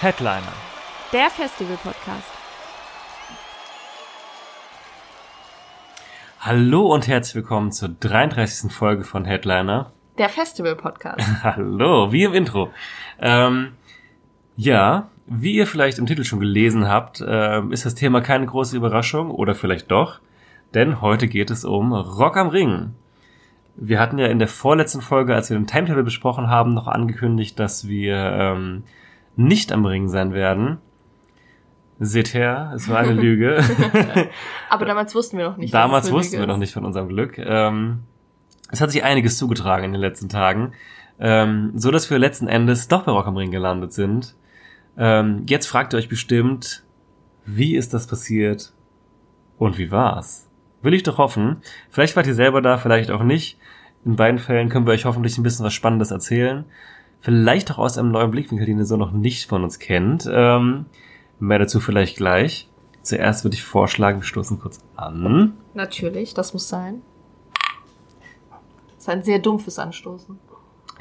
Headliner. Der Festival-Podcast. Hallo und herzlich willkommen zur 33. Folge von Headliner. Der Festival-Podcast. Hallo, wie im Intro. Ähm, ja, wie ihr vielleicht im Titel schon gelesen habt, ähm, ist das Thema keine große Überraschung oder vielleicht doch, denn heute geht es um Rock am Ring. Wir hatten ja in der vorletzten Folge, als wir den Timetable besprochen haben, noch angekündigt, dass wir ähm, nicht am Ring sein werden. Seht her, es war eine Lüge. Aber damals wussten wir noch nicht. Damals wussten Lüge wir noch ist. nicht von unserem Glück. Ähm, es hat sich einiges zugetragen in den letzten Tagen, ähm, so dass wir letzten Endes doch bei Rock am Ring gelandet sind. Ähm, jetzt fragt ihr euch bestimmt, wie ist das passiert und wie war's? Will ich doch hoffen. Vielleicht wart ihr selber da, vielleicht auch nicht. In beiden Fällen können wir euch hoffentlich ein bisschen was Spannendes erzählen. Vielleicht auch aus einem neuen Blickwinkel, den ihr so noch nicht von uns kennt. Ähm, mehr dazu vielleicht gleich. Zuerst würde ich vorschlagen, wir stoßen kurz an. Natürlich, das muss sein. Das ist ein sehr dumpfes Anstoßen.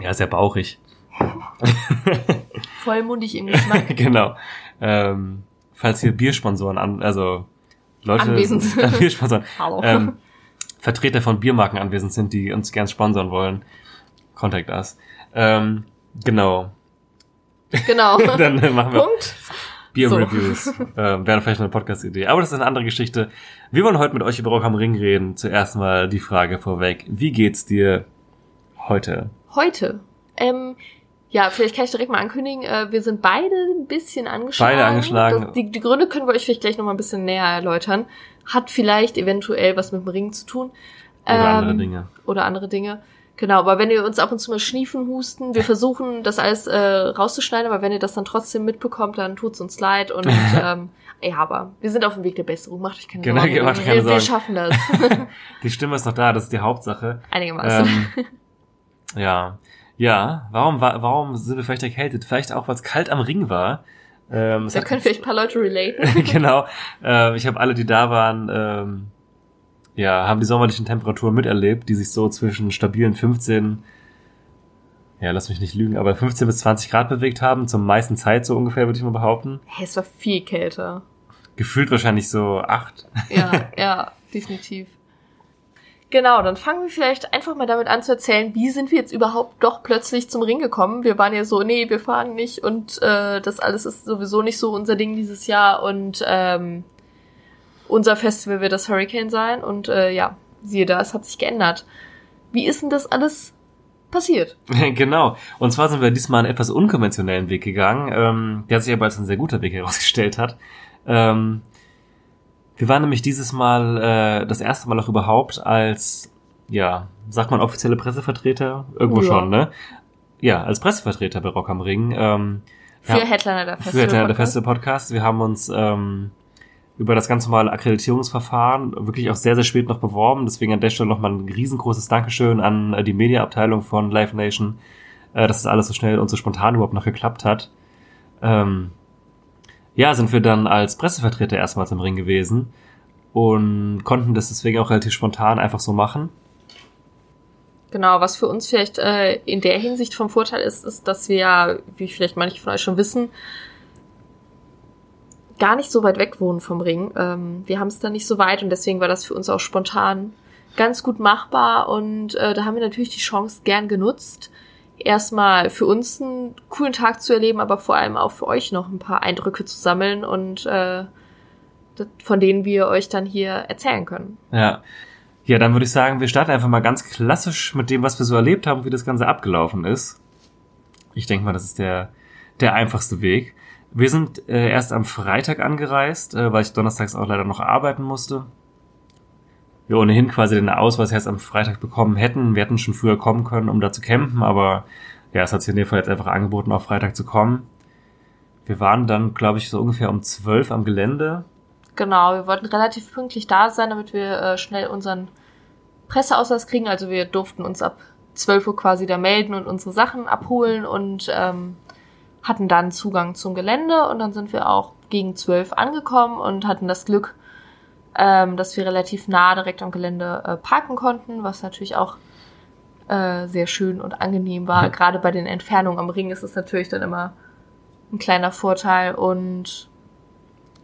Ja, sehr bauchig. Vollmundig im Geschmack. genau. Ähm, falls hier Biersponsoren an, also Leute, Anwesend sind. Biersponsoren, Hallo. ähm, Vertreter von Biermarken anwesend sind, die uns gern sponsern wollen, contact us. Ähm, genau. genau. Dann machen wir Punkt. Bier-Reviews. ähm, wäre vielleicht eine Podcast-Idee. Aber das ist eine andere Geschichte. Wir wollen heute mit euch über Rock am Ring reden. Zuerst mal die Frage vorweg. Wie geht's dir heute? Heute. Ähm, ja, vielleicht kann ich direkt mal ankündigen, äh, wir sind beide ein bisschen angeschlagen. Beide angeschlagen. Das, die, die Gründe können wir euch vielleicht gleich noch mal ein bisschen näher erläutern. Hat vielleicht eventuell was mit dem Ring zu tun. Oder Ähm, andere Dinge. oder andere Dinge. Genau, aber wenn ihr uns ab und zu mal schniefen, husten, wir versuchen das alles äh, rauszuschneiden, aber wenn ihr das dann trotzdem mitbekommt, dann tut's uns leid und ähm, ja, aber wir sind auf dem Weg der Besserung, macht euch keine Genau, Sorgen. macht wir, keine wir Sorgen. schaffen das. Die Stimme ist noch da, das ist die Hauptsache. Einigermaßen. Ähm, ja. Ja, warum, war, warum sind wir vielleicht erkältet? Vielleicht auch, weil es kalt am Ring war. Ähm, da können vielleicht ein paar Leute relaten. genau. Ähm, ich habe alle, die da waren, ähm, ja, haben die sommerlichen Temperaturen miterlebt, die sich so zwischen stabilen 15, ja, lass mich nicht lügen, aber 15 bis 20 Grad bewegt haben, zur meisten Zeit so ungefähr, würde ich mal behaupten. Hey, es war viel kälter. Gefühlt wahrscheinlich so acht. Ja, ja, definitiv. Genau, dann fangen wir vielleicht einfach mal damit an zu erzählen, wie sind wir jetzt überhaupt doch plötzlich zum Ring gekommen? Wir waren ja so, nee, wir fahren nicht und äh, das alles ist sowieso nicht so unser Ding dieses Jahr und ähm, unser Festival wird das Hurricane sein und äh, ja, siehe da, es hat sich geändert. Wie ist denn das alles passiert? genau. Und zwar sind wir diesmal einen etwas unkonventionellen Weg gegangen, ähm, der sich aber als ein sehr guter Weg herausgestellt hat. Ähm, wir waren nämlich dieses Mal äh, das erste Mal auch überhaupt als, ja, sagt man offizielle Pressevertreter? Irgendwo Ja. schon, ne? Ja, als Pressevertreter bei Rock am Ring. Ähm, Für ja, Headliner der für Festival. der, feste Podcast. Wir haben uns ähm, über das ganz normale Akkreditierungsverfahren wirklich auch sehr, sehr spät noch beworben. Deswegen an der Stelle nochmal ein riesengroßes Dankeschön an äh, die Mediaabteilung von Live Nation, äh, dass das alles so schnell und so spontan überhaupt noch geklappt hat. Ähm, ja, sind wir dann als Pressevertreter erstmals im Ring gewesen und konnten das deswegen auch relativ spontan einfach so machen. Genau, was für uns vielleicht äh, in der Hinsicht vom Vorteil ist, ist, dass wir wie vielleicht manche von euch schon wissen, gar nicht so weit weg wohnen vom Ring. Ähm, wir haben es da nicht so weit und deswegen war das für uns auch spontan ganz gut machbar und äh, da haben wir natürlich die Chance gern genutzt, erstmal für uns einen coolen Tag zu erleben, aber vor allem auch für euch noch ein paar Eindrücke zu sammeln und äh, von denen wir euch dann hier erzählen können. Ja. Ja, dann würde ich sagen, wir starten einfach mal ganz klassisch mit dem, was wir so erlebt haben, wie das Ganze abgelaufen ist. Ich denke mal, das ist der, der einfachste Weg. Wir sind äh, erst am Freitag angereist, äh, weil ich donnerstags auch leider noch arbeiten musste. Wir ohnehin quasi den Ausweis erst am Freitag bekommen hätten. Wir hätten schon früher kommen können, um da zu campen, aber ja, es hat sich in dem Fall jetzt einfach angeboten, auf Freitag zu kommen. wir waren dann, glaube ich, so ungefähr um zwölf am Gelände. Genau, wir wollten relativ pünktlich da sein, damit wir äh, schnell unseren Presseausweis kriegen. Also wir durften uns ab 12 Uhr quasi da melden und unsere Sachen abholen und ähm, hatten dann Zugang zum Gelände und dann sind wir auch gegen 12 angekommen und hatten das Glück, ähm, dass wir relativ nah direkt am Gelände äh, parken konnten, was natürlich auch äh, sehr schön und angenehm war. Ja. Gerade bei den Entfernungen am Ring ist es natürlich dann immer ein kleiner Vorteil und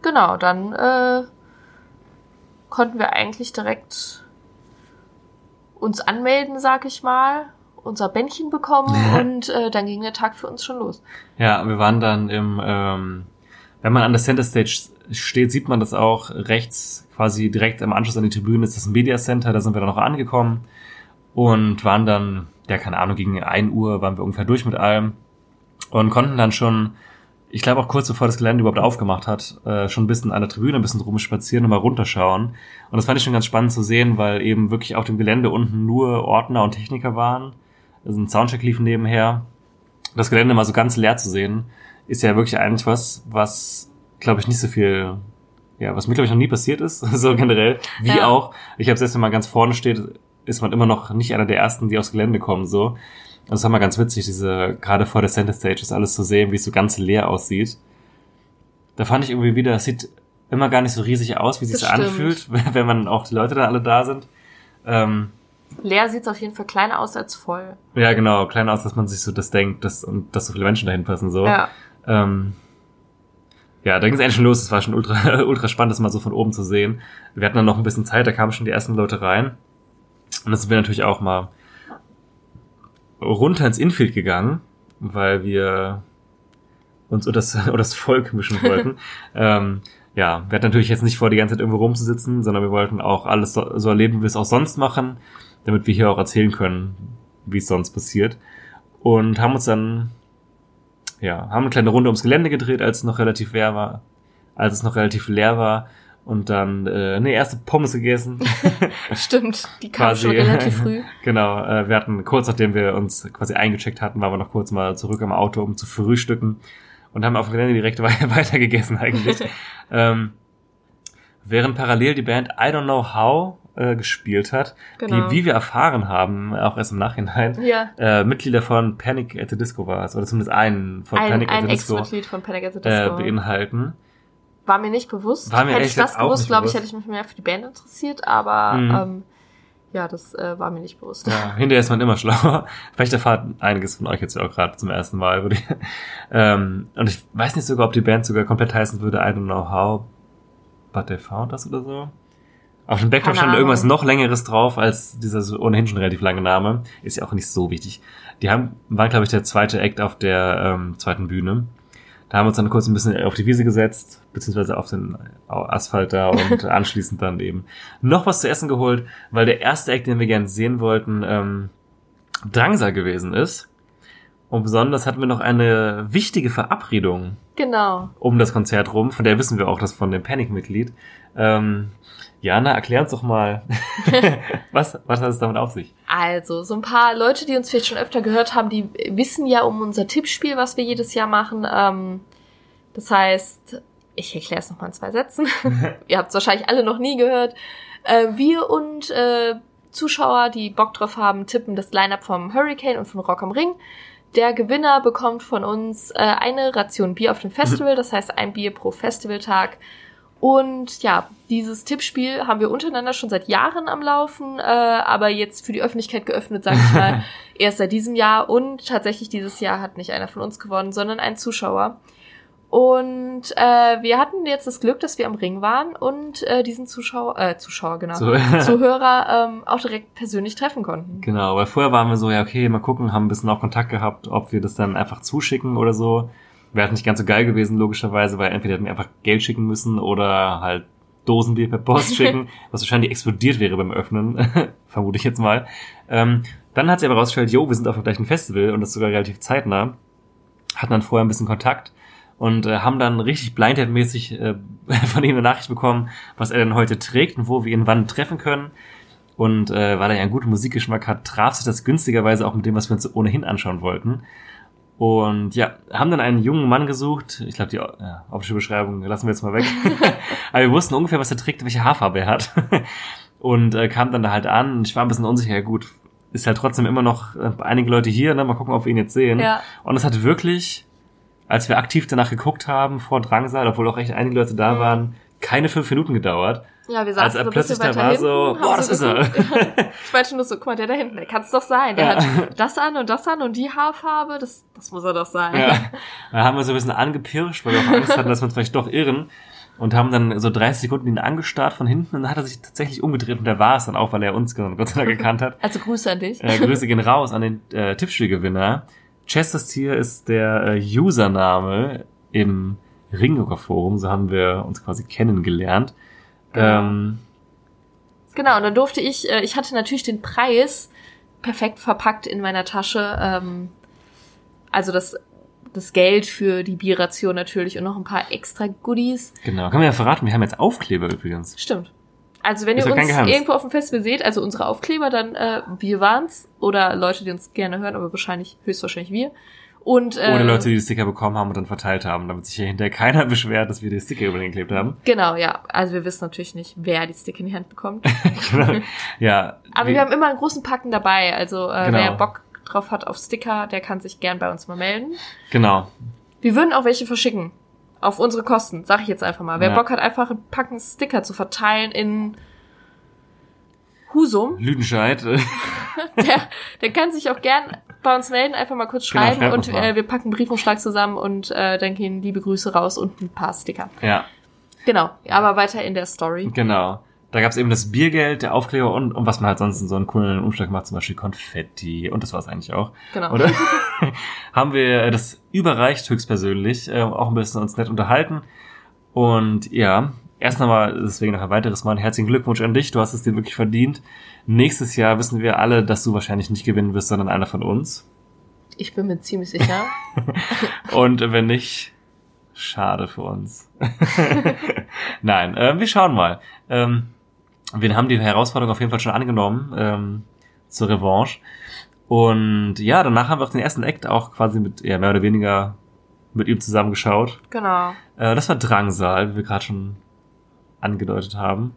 genau, dann äh, konnten wir eigentlich direkt uns anmelden, sag ich mal, unser Bändchen bekommen und äh, dann ging der Tag für uns schon los. Ja, wir waren dann im, ähm, wenn man an der Center Stage steht, sieht man das auch rechts, quasi direkt im Anschluss an die Tribüne ist das Media Center, da sind wir dann noch angekommen und waren dann, ja, keine Ahnung, gegen 1 Uhr waren wir ungefähr durch mit allem und konnten dann schon, ich glaube auch kurz bevor das Gelände überhaupt aufgemacht hat, äh, schon ein bisschen an der Tribüne ein bisschen rumspazieren und mal runterschauen. Und das fand ich schon ganz spannend zu sehen, weil eben wirklich auf dem Gelände unten nur Ordner und Techniker waren. Also ein Soundcheck lief nebenher. Das Gelände mal so ganz leer zu sehen, ist ja wirklich eigentlich was, was, glaube ich, nicht so viel, ja, was mir, glaube ich, noch nie passiert ist, so generell, wie Ja. auch. Ich habe selbst, wenn man ganz vorne steht, ist man immer noch nicht einer der Ersten, die aufs Gelände kommen, so. Das ist immer ganz witzig, diese, gerade vor der Center Stage, das alles zu sehen, wie es so ganz leer aussieht. Da fand ich irgendwie wieder, es sieht immer gar nicht so riesig aus, wie es sich anfühlt, wenn man auch die Leute dann alle da sind. Ähm, Leer sieht's auf jeden Fall kleiner aus als voll. ja, genau, kleiner aus, dass man sich so das denkt, dass, und dass so viele Menschen dahin passen, so. Ja. Ähm, ja, da ging es eigentlich schon los. Es war schon ultra, ultra spannend, das mal so von oben zu sehen. Wir hatten dann noch ein bisschen Zeit, da kamen schon die ersten Leute rein. Und dann sind wir natürlich auch mal runter ins Infield gegangen, weil wir uns unter das, unter das Volk mischen wollten. ähm, ja, wir hatten natürlich jetzt nicht vor, die ganze Zeit irgendwo rumzusitzen, sondern wir wollten auch alles so, so erleben, wie wir es auch sonst machen, damit wir hier auch erzählen können, wie es sonst passiert. Und haben uns dann ja, haben eine kleine Runde ums Gelände gedreht, als es noch relativ leer war, als es noch relativ leer war und dann äh, eine erste Pommes gegessen. Stimmt, die kam Quasi. schon relativ früh. genau, äh, wir hatten kurz nachdem wir uns quasi eingecheckt hatten, waren wir noch kurz mal zurück im Auto, um zu frühstücken und haben auf dem Gelände direkt we- weiter gegessen eigentlich. ähm, während parallel die Band I Don't Know How äh, gespielt hat, Genau. die, wie wir erfahren haben, auch erst im Nachhinein, Ja. äh, Mitglieder von Panic at the Disco war es, oder zumindest einen von Ein, Panic at the Disco Ex-Mitglied von Panic at the äh, Disco. beinhalten. War mir nicht bewusst. War mir hätte ich das gewusst, glaube ich, hätte ich mich mehr für die Band interessiert, aber Mhm. ähm, ja, das äh, war mir nicht bewusst. Ja, hinterher ist man immer schlauer. Vielleicht erfahrt einiges von euch jetzt ja auch gerade zum ersten Mal. Würde ich, ähm, und ich weiß nicht sogar, ob die Band sogar komplett heißen würde I don't know how, but they found us oder so. Auf dem Backdrop stand irgendwas noch längeres drauf als dieser ohnehin schon relativ lange Name. Ist ja auch nicht so wichtig. Die haben, waren, glaube ich, der zweite Act auf der ähm, zweiten Bühne. Da haben wir uns dann kurz ein bisschen auf die Wiese gesetzt, beziehungsweise auf den Asphalt da und anschließend dann eben noch was zu essen geholt, weil der erste Act, den wir gerne sehen wollten, ähm, Drangsal gewesen ist. Und besonders hatten wir noch eine wichtige Verabredung Genau. um das Konzert rum, von der wissen wir auch, das von dem Panic-Mitglied. Ähm, Jana, erklär uns doch mal, was, was hat es damit auf sich? Also, so ein paar Leute, die uns vielleicht schon öfter gehört haben, die wissen ja um unser Tippspiel, was wir jedes Jahr machen. Ähm, das heißt, ich erkläre es nochmal in zwei Sätzen. Ihr habt es wahrscheinlich alle noch nie gehört. Äh, wir und äh, Zuschauer, die Bock drauf haben, tippen das Line-Up vom Hurricane und von Rock am Ring. Der Gewinner bekommt von uns äh, eine Ration Bier auf dem Festival, das heißt ein Bier pro Festivaltag. Und ja, dieses Tippspiel haben wir untereinander schon seit Jahren am Laufen, äh, aber jetzt für die Öffentlichkeit geöffnet, sage ich mal, erst seit diesem Jahr. Und tatsächlich dieses Jahr hat nicht einer von uns gewonnen, sondern ein Zuschauer. Und äh, wir hatten jetzt das Glück, dass wir am Ring waren und äh, diesen Zuschauer, äh, Zuschauer, genau, So. Zuhörer ähm, auch direkt persönlich treffen konnten. Genau, weil vorher waren wir so, ja, okay, mal gucken, haben ein bisschen auch Kontakt gehabt, ob wir das dann einfach zuschicken oder so. Wäre nicht ganz so geil gewesen, logischerweise, weil entweder hätten wir einfach Geld schicken müssen oder halt Dosenbier per Post schicken, was wahrscheinlich explodiert wäre beim Öffnen, vermute ich jetzt mal. Ähm, dann hat sich aber rausgestellt, jo, wir sind auf dem gleichen Festival und das sogar relativ zeitnah. Hatten dann vorher ein bisschen Kontakt und äh, haben dann richtig blindhead-mäßig äh, von ihm eine Nachricht bekommen, was er denn heute trägt und wo wir ihn wann treffen können. Und äh, weil er ja einen guten Musikgeschmack hat, traf sich das günstigerweise auch mit dem, was wir uns ohnehin anschauen wollten. Und ja, haben dann einen jungen Mann gesucht. Ich glaube, die ja, optische Beschreibung lassen wir jetzt mal weg. Aber wir wussten ungefähr, was er trägt, welche Haarfarbe er hat. und äh, kam dann da halt an. Und ich war ein bisschen unsicher. Ja, gut, ist halt trotzdem immer noch äh, einige Leute hier. Ne? Mal gucken, ob wir ihn jetzt sehen. Ja. Und es hat wirklich, als wir aktiv danach geguckt haben vor Drangsal, obwohl auch echt einige Leute da Mhm. waren, keine fünf Minuten gedauert. Ja, wir saßen er so ein plötzlich da war, hinten, so, boah, das ist er. ich meinte nur so, guck mal, der da hinten, der kann es doch sein. Der Ja. hat das an und das an und die Haarfarbe, das, das muss er doch sein. Ja. Da haben wir so ein bisschen angepirscht, weil wir auch Angst hatten, dass wir uns vielleicht doch irren. Und haben dann so 30 Sekunden ihn angestarrt von hinten und dann hat er sich tatsächlich umgedreht und der war es dann auch, weil er uns Gott sei Dank gekannt hat. Also Grüße an dich. Äh, Grüße gehen raus an den äh, Tippspielgewinner. Chester's Tier ist der äh, Username im Ringhocker Forum, so haben wir uns quasi kennengelernt. Genau. Ähm, Genau, und dann durfte ich, äh, ich hatte natürlich den Preis perfekt verpackt in meiner Tasche. Ähm, also das, das Geld für die Bierration natürlich und noch ein paar extra Goodies. genau, kann man ja verraten, wir haben jetzt Aufkleber übrigens. Stimmt. Also wenn Ist ihr uns irgendwo auf dem Festival seht, also unsere Aufkleber, dann äh, wir waren's oder Leute, die uns gerne hören, aber wahrscheinlich höchstwahrscheinlich wir. Und äh, Oder Leute, die die Sticker bekommen haben und dann verteilt haben, damit sich hier hinterher keiner beschwert, dass wir die Sticker über den geklebt haben. genau, ja. Also wir wissen natürlich nicht, wer die Sticker in die Hand bekommt. Genau. ja. Aber wir haben immer einen großen Packen dabei. Also äh, Genau. wer Bock drauf hat auf Sticker, der kann sich gern bei uns mal melden. Genau. Wir würden auch welche verschicken. Auf unsere Kosten, sag ich jetzt einfach mal. Wer Ja. Bock hat, einfach ein Packen Sticker zu verteilen in Husum, Lüdenscheid. der, der kann sich auch gern bei uns melden, einfach mal kurz Genau, schreiben schreibt und äh, wir packen einen Briefumschlag zusammen und äh, dann gehen liebe Grüße raus und ein paar Sticker. ja, Genau, aber weiter in der Story. genau. Da gab's eben das Biergeld, der Aufkleber und, und was man halt sonst in so einen coolen Umschlag macht, zum Beispiel Konfetti und das war's eigentlich auch. Genau. Oder? haben wir äh, das überreicht höchstpersönlich, äh, auch ein bisschen uns nett unterhalten. Und ja, erst nochmal, deswegen noch ein weiteres Mal, herzlichen Glückwunsch an dich, du hast es dir wirklich verdient. Nächstes Jahr wissen wir alle, dass du wahrscheinlich nicht gewinnen wirst, sondern einer von uns. Ich bin mir ziemlich sicher. Und wenn nicht, schade für uns. Nein, äh, wir schauen mal. Ähm, wir haben die Herausforderung auf jeden Fall schon angenommen ähm, zur Revanche. Und ja, danach haben wir auch den ersten Act auch quasi mit, ja, mehr oder weniger mit ihm zusammengeschaut. genau. Äh, das war Drangsal, wie wir gerade schon angedeutet haben.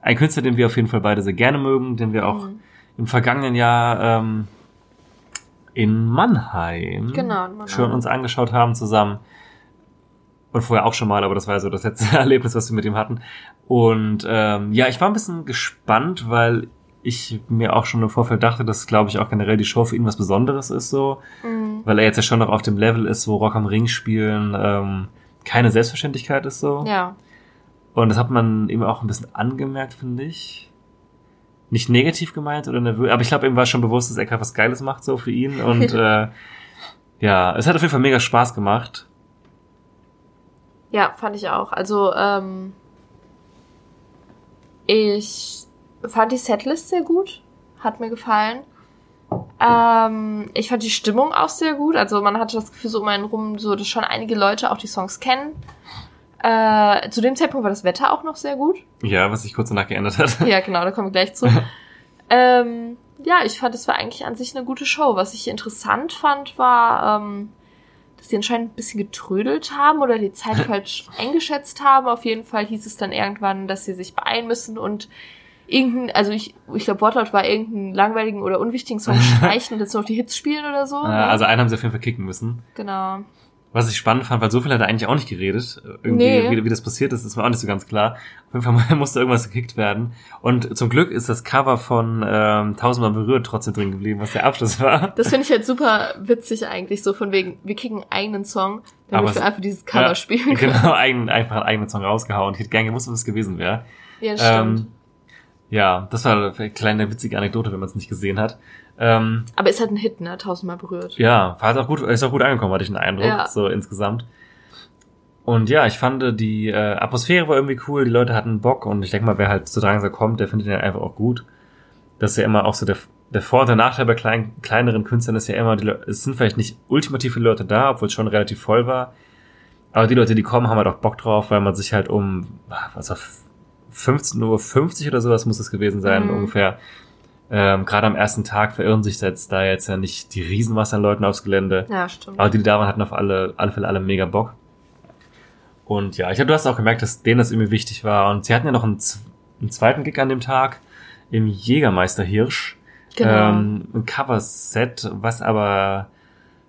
Ein Künstler, den wir auf jeden Fall beide sehr gerne mögen, den wir auch Mhm. im vergangenen Jahr ähm, in Mannheim, Genau, in Mannheim. schon uns angeschaut haben zusammen. Und vorher auch schon mal, aber das war ja so das letzte Erlebnis, was wir mit ihm hatten. Und ähm, ja, ich war ein bisschen gespannt, weil ich mir auch schon im Vorfeld dachte, dass, glaube ich, auch generell die Show für ihn was Besonderes ist so Mhm. weil er jetzt ja schon noch auf dem Level ist, wo Rock am Ring spielen ähm, keine Selbstverständlichkeit ist so. Ja. Und das hat man ihm auch ein bisschen angemerkt, finde ich. Nicht negativ gemeint oder nervös, aber ich glaube, ihm war schon bewusst, dass er gerade was Geiles macht so für ihn. Und äh, ja, es hat auf jeden Fall mega Spaß gemacht. Ja, fand ich auch. Also, ähm, ich fand die Setlist sehr gut. Hat mir gefallen. Ähm, ich fand die Stimmung auch sehr gut. Also man hatte das Gefühl so um einen rum, so dass schon einige Leute auch die Songs kennen. Äh, zu dem Zeitpunkt war das Wetter auch noch sehr gut. Ja, was sich kurz danach geändert hat. Ja, genau, da kommen wir gleich zu. ähm, ja, ich fand, es war eigentlich an sich eine gute Show. Was ich interessant fand, war, ähm, dass die anscheinend ein bisschen getrödelt haben oder die Zeit falsch eingeschätzt haben. Auf jeden Fall hieß es dann irgendwann, dass sie sich beeilen müssen und irgendein, also ich, ich glaube, Wortlaut war irgendeinen langweiligen oder unwichtigen Song streichen und jetzt noch die Hits spielen oder so. Äh, ne? also einen haben sie auf jeden Fall kicken müssen. genau. Was ich spannend fand, weil so viel hat er eigentlich auch nicht geredet. Irgendwie, Nee. wie, wie das passiert ist, ist mir auch nicht so ganz klar. Auf jeden Fall musste irgendwas gekickt werden. Und zum Glück ist das Cover von ähm, Tausendmal berührt trotzdem drin geblieben, was der Abschluss war. Das finde ich halt super witzig eigentlich, so von wegen, wir kriegen einen eigenen Song, damit wir einfach dieses Cover Ja, spielen können. Genau, eigen, einfach einen eigenen Song rausgehauen. Ich hätte gern gewusst, was es gewesen wäre. Ja, stimmt. Ähm, ja, das war eine kleine witzige Anekdote, wenn man es nicht gesehen hat. Ähm, Aber ist halt ein Hit, ne? Tausendmal berührt. ja, war es auch gut, ist auch gut angekommen, hatte ich den Eindruck, Ja. so insgesamt. Und ja, ich fand, die äh, Atmosphäre war irgendwie cool, die Leute hatten Bock und ich denke mal, wer halt zu Drangsal kommt, der findet den einfach auch gut. Das ist ja immer auch so der, der Vor- und der Nachteil bei klein, kleineren Künstlern ist ja immer, die Leute, es sind vielleicht nicht ultimativ viele Leute da, obwohl es schon relativ voll war. Aber die Leute, die kommen, haben halt auch Bock drauf, weil man sich halt um, was war 15.50 Uhr oder sowas muss es gewesen sein, Mhm. ungefähr, Ähm, Gerade am ersten Tag verirren sich jetzt da jetzt ja nicht die Riesenmasse an Leuten aufs Gelände. Ja, stimmt. Aber die, die da waren, hatten auf alle, alle Fälle alle mega Bock. Und ja, ich glaube, du hast auch gemerkt, dass denen das irgendwie wichtig war. Und sie hatten ja noch einen, einen zweiten Gig an dem Tag im Jägermeister Hirsch. Genau. Ähm, ein Coverset, was aber,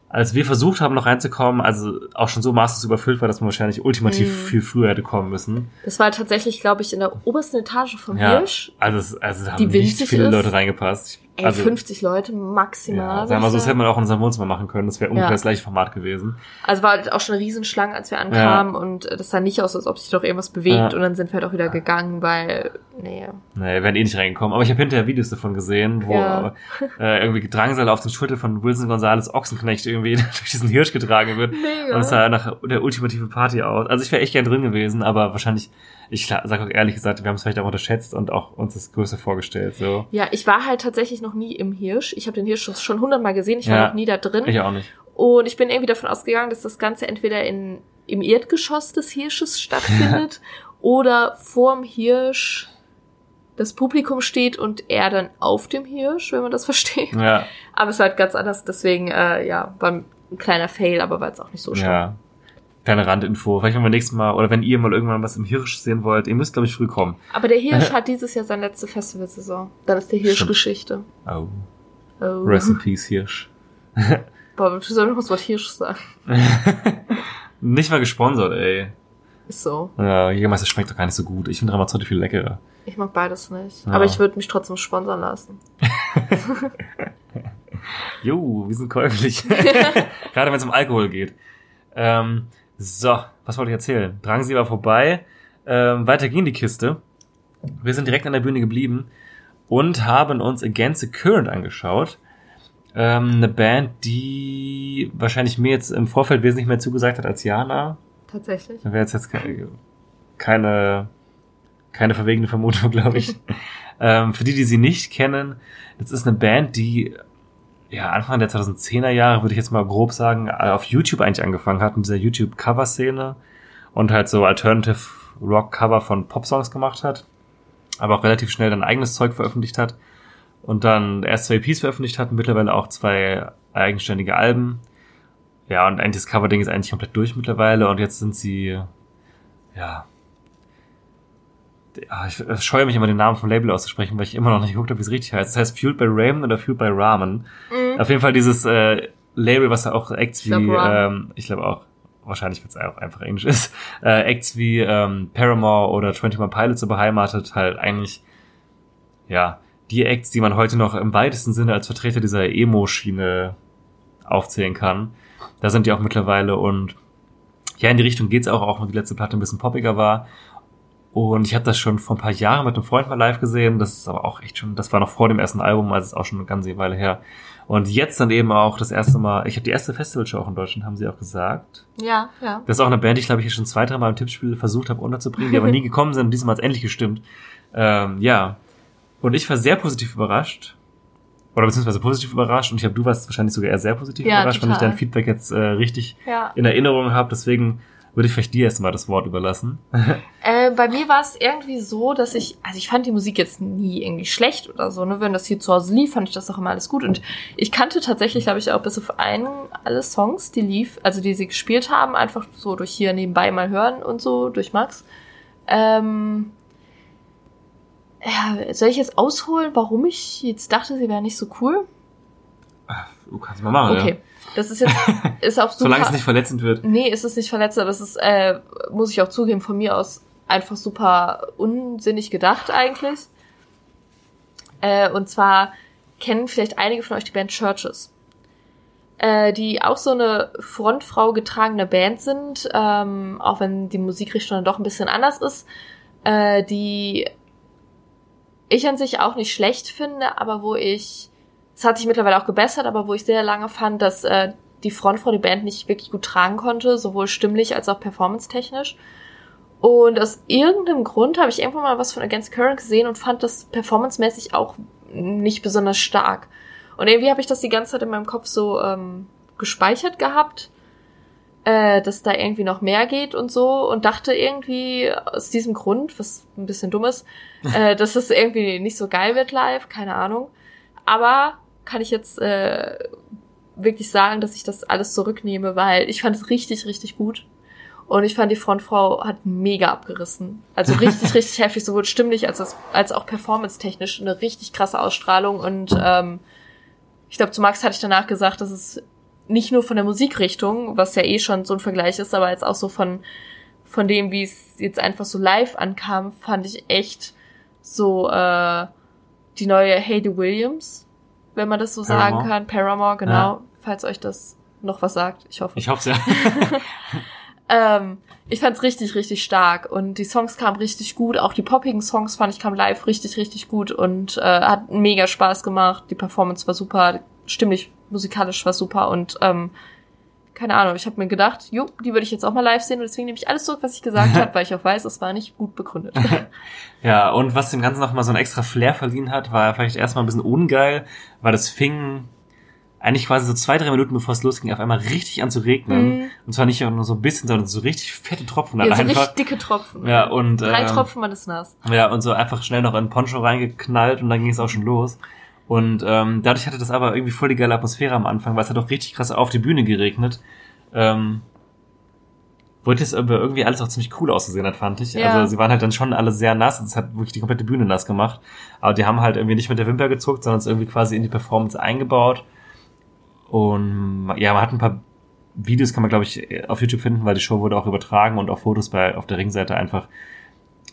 als wir versucht haben, noch reinzukommen, also auch schon so maßlos überfüllt war, dass man wahrscheinlich ultimativ Mhm. viel früher hätte kommen müssen. Das war tatsächlich, glaube ich, in der obersten Etage vom Ja, Hirsch. also, es, also da haben nicht viele ist. Leute reingepasst. Ey, also, 50 Leute maximal. ja, sagen wir mal so, das hätte man auch in unserem Wohnzimmer machen können. Das wäre ungefähr Ja. das gleiche Format gewesen. Also war halt auch schon eine Riesenschlange, als wir ankamen und äh, das sah nicht aus, als ob sich doch irgendwas bewegt Ja. und dann sind wir halt auch wieder gegangen, weil, nee. Nee, wir wären eh nicht reingekommen. Aber ich habe hinterher Videos davon gesehen, wo Ja. äh, irgendwie Drangsal auf den Schulter von Wilson Gonzales Ochsenknecht irgendwie durch diesen Hirsch getragen wird. Mega. Und es sah nach der ultimative Party aus. Also ich wäre echt gern drin gewesen, aber wahrscheinlich, ich sage auch ehrlich gesagt, wir haben es vielleicht auch unterschätzt und auch uns das größer vorgestellt. So. Ja, ich war halt tatsächlich noch nie im Hirsch. Ich habe den Hirsch schon- hundertmal gesehen, ich war Ja. noch nie da drin. Ich auch nicht. Und ich bin irgendwie davon ausgegangen, dass das Ganze entweder in, im Erdgeschoss des Hirsches stattfindet oder vorm Hirsch das Publikum steht und er dann auf dem Hirsch, wenn man das versteht. Ja, Aber es war halt ganz anders, deswegen, äh, ja, war ein kleiner Fail, aber war jetzt auch nicht so schlimm. ja. Kleine Randinfo. Vielleicht wenn wir nächstes Mal, oder wenn ihr mal irgendwann was im Hirsch sehen wollt, ihr müsst, glaube ich, früh kommen. Aber der Hirsch hat dieses Jahr seine letzte Festivalsaison. Dann ist der Hirsch Stimmt. Geschichte. Oh. Oh. Rest in Peace, Hirsch. Boah, du sollst noch das Wort Hirsch sagen. Nicht mal gesponsert, ey. Ist so. Ja, Jägermeister schmeckt doch gar nicht so gut. Ich finde Ramazzotti viel leckerer. Ich mag beides nicht. Ja. Aber ich würde mich trotzdem sponsern lassen. Jo, wir sind käuflich. Gerade wenn es um Alkohol geht. Ähm, so, was wollte ich erzählen? Drangsi war vorbei. Ähm, weiter ging die Kiste. Wir sind direkt an der Bühne geblieben und haben uns Against the Current angeschaut. Ähm, eine Band, die wahrscheinlich mir jetzt im Vorfeld wesentlich mehr zugesagt hat als Jana. Tatsächlich. Da wäre jetzt jetzt ke- keine, keine verwegene Vermutung, glaube ich. ähm, für die, die sie nicht kennen, das ist eine Band, die ja Anfang der 2010er Jahre, würde ich jetzt mal grob sagen, auf YouTube eigentlich angefangen hat, in dieser YouTube-Cover-Szene und halt so Alternative Rock-Cover von Popsongs gemacht hat, aber auch relativ schnell dann eigenes Zeug veröffentlicht hat und dann erst zwei EPs veröffentlicht hat mittlerweile auch zwei eigenständige Alben. Ja, und eigentlich das Cover-Ding ist eigentlich komplett durch mittlerweile und jetzt sind sie, ja, ich ich scheue mich immer den Namen vom Label auszusprechen, weil ich immer noch nicht geguckt habe, wie es richtig heißt. Das heißt Fueled by Ramen oder Fueled by Ramen. Mhm. Auf jeden Fall dieses äh, Label, was da auch Acts Ich wie, ähm, ich glaube auch, wahrscheinlich wird es auch einfach Englisch ist, äh, Acts wie ähm, Paramore oder 21 Pilots so beheimatet, halt eigentlich, ja, die Acts, die man heute noch im weitesten Sinne als Vertreter dieser Emo-Schiene aufzählen kann. Da sind die auch mittlerweile und ja, in die Richtung geht's auch, auch wenn die letzte Platte ein bisschen poppiger war. Und ich habe das schon vor ein paar Jahren mit einem Freund mal live gesehen. Das ist aber auch echt schon, das war noch vor dem ersten Album, also ist auch schon eine ganze Weile her. Und jetzt dann eben auch das erste Mal, ich habe die erste Festivalshow auch in Deutschland, haben sie auch gesagt. Ja, ja. Das ist auch eine Band, die ich glaube ich schon zwei, drei Mal im Tippspiel versucht habe unterzubringen, die aber nie gekommen sind und diesmal hat es endlich gestimmt. Ähm, ja. Und ich war sehr positiv überrascht. Oder beziehungsweise positiv überrascht und ich glaube, du warst wahrscheinlich sogar eher sehr positiv Ja, überrascht, wenn ich total. dein Feedback jetzt äh, richtig Ja. in Erinnerung habe. Deswegen würde ich vielleicht dir erstmal das Wort überlassen. Äh, bei mir war es irgendwie so, dass ich, also ich fand die Musik jetzt nie irgendwie schlecht oder so, ne? Wenn das hier zu Hause lief, fand ich das auch immer alles gut. Und ich kannte tatsächlich, glaube ich, auch bis auf einen alle Songs, die lief, also die sie gespielt haben, einfach so durch hier nebenbei mal hören und so, durch Max. Ähm, ja, soll ich jetzt ausholen, warum ich jetzt dachte, sie wäre nicht so cool? Du kannst mal machen, Okay. ja. Das ist jetzt, ist auch super. Solange es nicht verletzend wird. Nee, ist es nicht verletzt, aber es ist, äh, muss ich auch zugeben, von mir aus einfach super unsinnig gedacht eigentlich. Äh, und zwar kennen vielleicht einige von euch die Band Churches. Äh, die auch so eine Frontfrau getragene Band sind, ähm, auch wenn die Musikrichtung dann doch ein bisschen anders ist, äh, die ich an sich auch nicht schlecht finde, aber wo ich, es hat sich mittlerweile auch gebessert, aber wo ich sehr lange fand, dass äh, die Frontfrau die Band nicht wirklich gut tragen konnte, sowohl stimmlich als auch performance-technisch. Und aus irgendeinem Grund habe ich irgendwann mal was von Against Current gesehen und fand das performancemäßig auch nicht besonders stark. Und irgendwie habe ich das die ganze Zeit in meinem Kopf so ähm, gespeichert gehabt, äh, dass da irgendwie noch mehr geht und so und dachte irgendwie aus diesem Grund, was ein bisschen dumm ist, äh, dass es irgendwie nicht so geil wird live, keine Ahnung. aber kann ich jetzt äh, wirklich sagen, dass ich das alles zurücknehme, weil ich fand es richtig, richtig gut. Und ich fand, die Frontfrau hat mega abgerissen. Also richtig, richtig heftig, sowohl stimmlich als, als, als auch performance-technisch. Eine richtig krasse Ausstrahlung. Und ähm, ich glaube, zu Max hatte ich danach gesagt, dass es nicht nur von der Musikrichtung, was ja eh schon so ein Vergleich ist, aber jetzt auch so von, von dem, wie es jetzt einfach so live ankam, fand ich echt so äh, die neue Hayley Williams, wenn man das so Paramore. sagen kann. Paramore, genau. Ja. Falls euch das noch was sagt, ich hoffe. Ich hoffe ja. Ähm, ich fand's richtig, richtig stark und die Songs kamen richtig gut. Auch die poppigen Songs fand ich kam live richtig, richtig gut und äh, hat mega Spaß gemacht. Die Performance war super, stimmlich, musikalisch war super und ähm, keine Ahnung, ich habe mir gedacht, jo, die würde ich jetzt auch mal live sehen und deswegen nehme ich alles zurück, was ich gesagt habe, weil ich auch weiß, es war nicht gut begründet. Ja, und was dem Ganzen nochmal so ein extra Flair verliehen hat, war vielleicht erstmal ein bisschen ungeil, weil das fing eigentlich quasi so zwei, drei Minuten bevor es losging, auf einmal richtig an zu regnen. Mhm. Und zwar nicht nur so ein bisschen, sondern so richtig fette Tropfen dann ja, so einfach. richtig dicke Tropfen. Ja, und, Drei ähm, Tropfen, man ist nass. Ja, und so einfach schnell noch in Poncho reingeknallt und dann ging es auch schon los. Und ähm, dadurch hatte das aber irgendwie voll die geile Atmosphäre am Anfang, weil es hat auch richtig krass auf die Bühne geregnet. Ähm, wo das aber irgendwie alles auch ziemlich cool ausgesehen hat, fand ich. Ja. Also sie waren halt dann schon alle sehr nass, das hat wirklich die komplette Bühne nass gemacht. Aber die haben halt irgendwie nicht mit der Wimper gezuckt, sondern es irgendwie quasi in die Performance eingebaut. Und ja, man hat ein paar Videos, kann man glaube ich auf YouTube finden, weil die Show wurde auch übertragen und auch Fotos bei auf der Ringseite einfach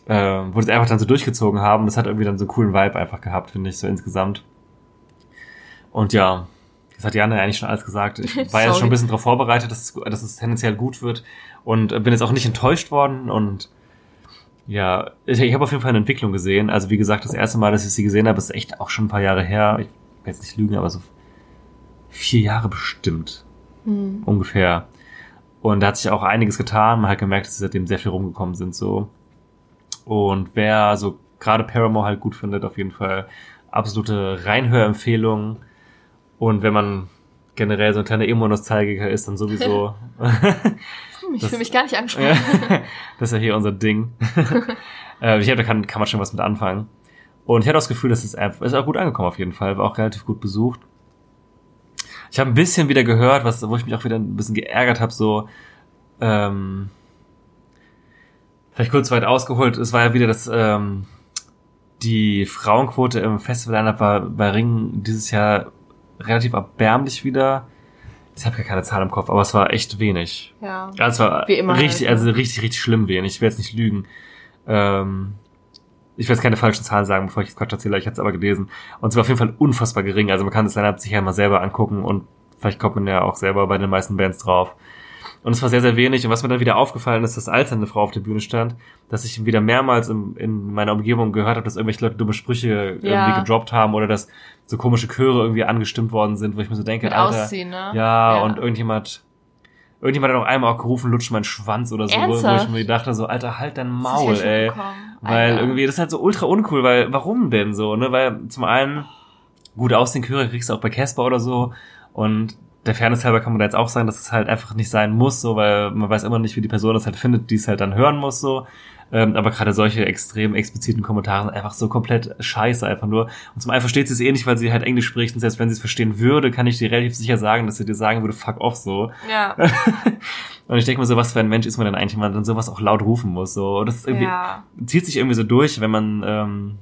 äh, wo das einfach dann so durchgezogen haben. Das hat irgendwie dann so einen coolen Vibe einfach gehabt, finde ich, so insgesamt. Und ja, das hat Jana eigentlich schon alles gesagt. Ich war jetzt Sorry. schon ein bisschen darauf vorbereitet, dass es, dass es tendenziell gut wird und äh, bin jetzt auch nicht enttäuscht worden und ja, ich, ich habe auf jeden Fall eine Entwicklung gesehen. Also wie gesagt, das erste Mal, dass ich sie gesehen habe, ist echt auch schon ein paar Jahre her. Ich will jetzt nicht lügen, aber so vier Jahre bestimmt Hm. ungefähr. Und da hat sich auch einiges getan. Man hat gemerkt, dass sie seitdem sehr viel rumgekommen sind, so. Und wer so gerade Paramore halt gut findet, auf jeden Fall absolute Reinhörempfehlung. Und wenn man generell so ein kleiner Emo-Nostalgiker ist, dann sowieso. Ich das- fühle mich gar nicht angesprochen. das ist ja hier unser Ding. äh, ich glaube, da kann, kann man schon was mit anfangen. Und ich hatte auch das Gefühl, dass es einfach- ist auch gut angekommen auf jeden Fall, war auch relativ gut besucht. Ich habe ein bisschen wieder gehört, was, wo ich mich auch wieder ein bisschen geärgert habe, so ähm, vielleicht kurz weit ausgeholt, es war ja wieder das ähm, die Frauenquote im Festival war bei Ring dieses Jahr relativ erbärmlich wieder. Ich habe gar keine Zahl im Kopf, aber es war echt wenig. ja. Ja, es war Wie immer richtig, halt, ne? also richtig, richtig schlimm wenig. Ich will jetzt nicht lügen. Ähm, ich will jetzt keine falschen Zahlen sagen, bevor ich jetzt Quatsch erzähle. Ich hatte es aber gelesen. Und es war auf jeden Fall unfassbar gering. Also man kann das Line-Up sich ja mal selber angucken und vielleicht kommt man ja auch selber bei den meisten Bands drauf. Und es war sehr, sehr wenig. Und was mir dann wieder aufgefallen ist, dass als eine Frau auf der Bühne stand, dass ich wieder mehrmals in, in meiner Umgebung gehört habe, dass irgendwelche Leute dumme Sprüche Ja. irgendwie gedroppt haben oder dass so komische Chöre irgendwie angestimmt worden sind, wo ich mir so denke, Mit Alter, Ausziehen, ne? ja, und irgendjemand, irgendjemand hat auch einmal auch gerufen, lutsch meinen Schwanz oder so, wo, wo ich Ernsthaft? mir dachte so, Alter, halt dein Maul, ey. mitbekommen. Weil irgendwie, das ist halt so ultra uncool, weil, warum denn so, ne? Weil zum einen, gut aussehen Chöre kriegst du auch bei Casper oder so und der Fairness halber kann man da jetzt auch sagen, dass es halt einfach nicht sein muss, so, weil man weiß immer nicht, wie die Person das halt findet, die es halt dann hören muss, so. Ähm, aber gerade solche extrem expliziten Kommentare sind einfach so komplett scheiße, einfach nur. Und zum einen versteht sie es eh nicht, weil sie halt Englisch spricht und selbst wenn sie es verstehen würde, kann ich dir relativ sicher sagen, dass sie dir sagen würde, fuck off, so. Ja, Und ich denke mir so, was für ein Mensch ist man denn eigentlich, wenn man dann sowas auch laut rufen muss, so. Das ist irgendwie, ja. zieht sich irgendwie so durch, wenn man, ähm,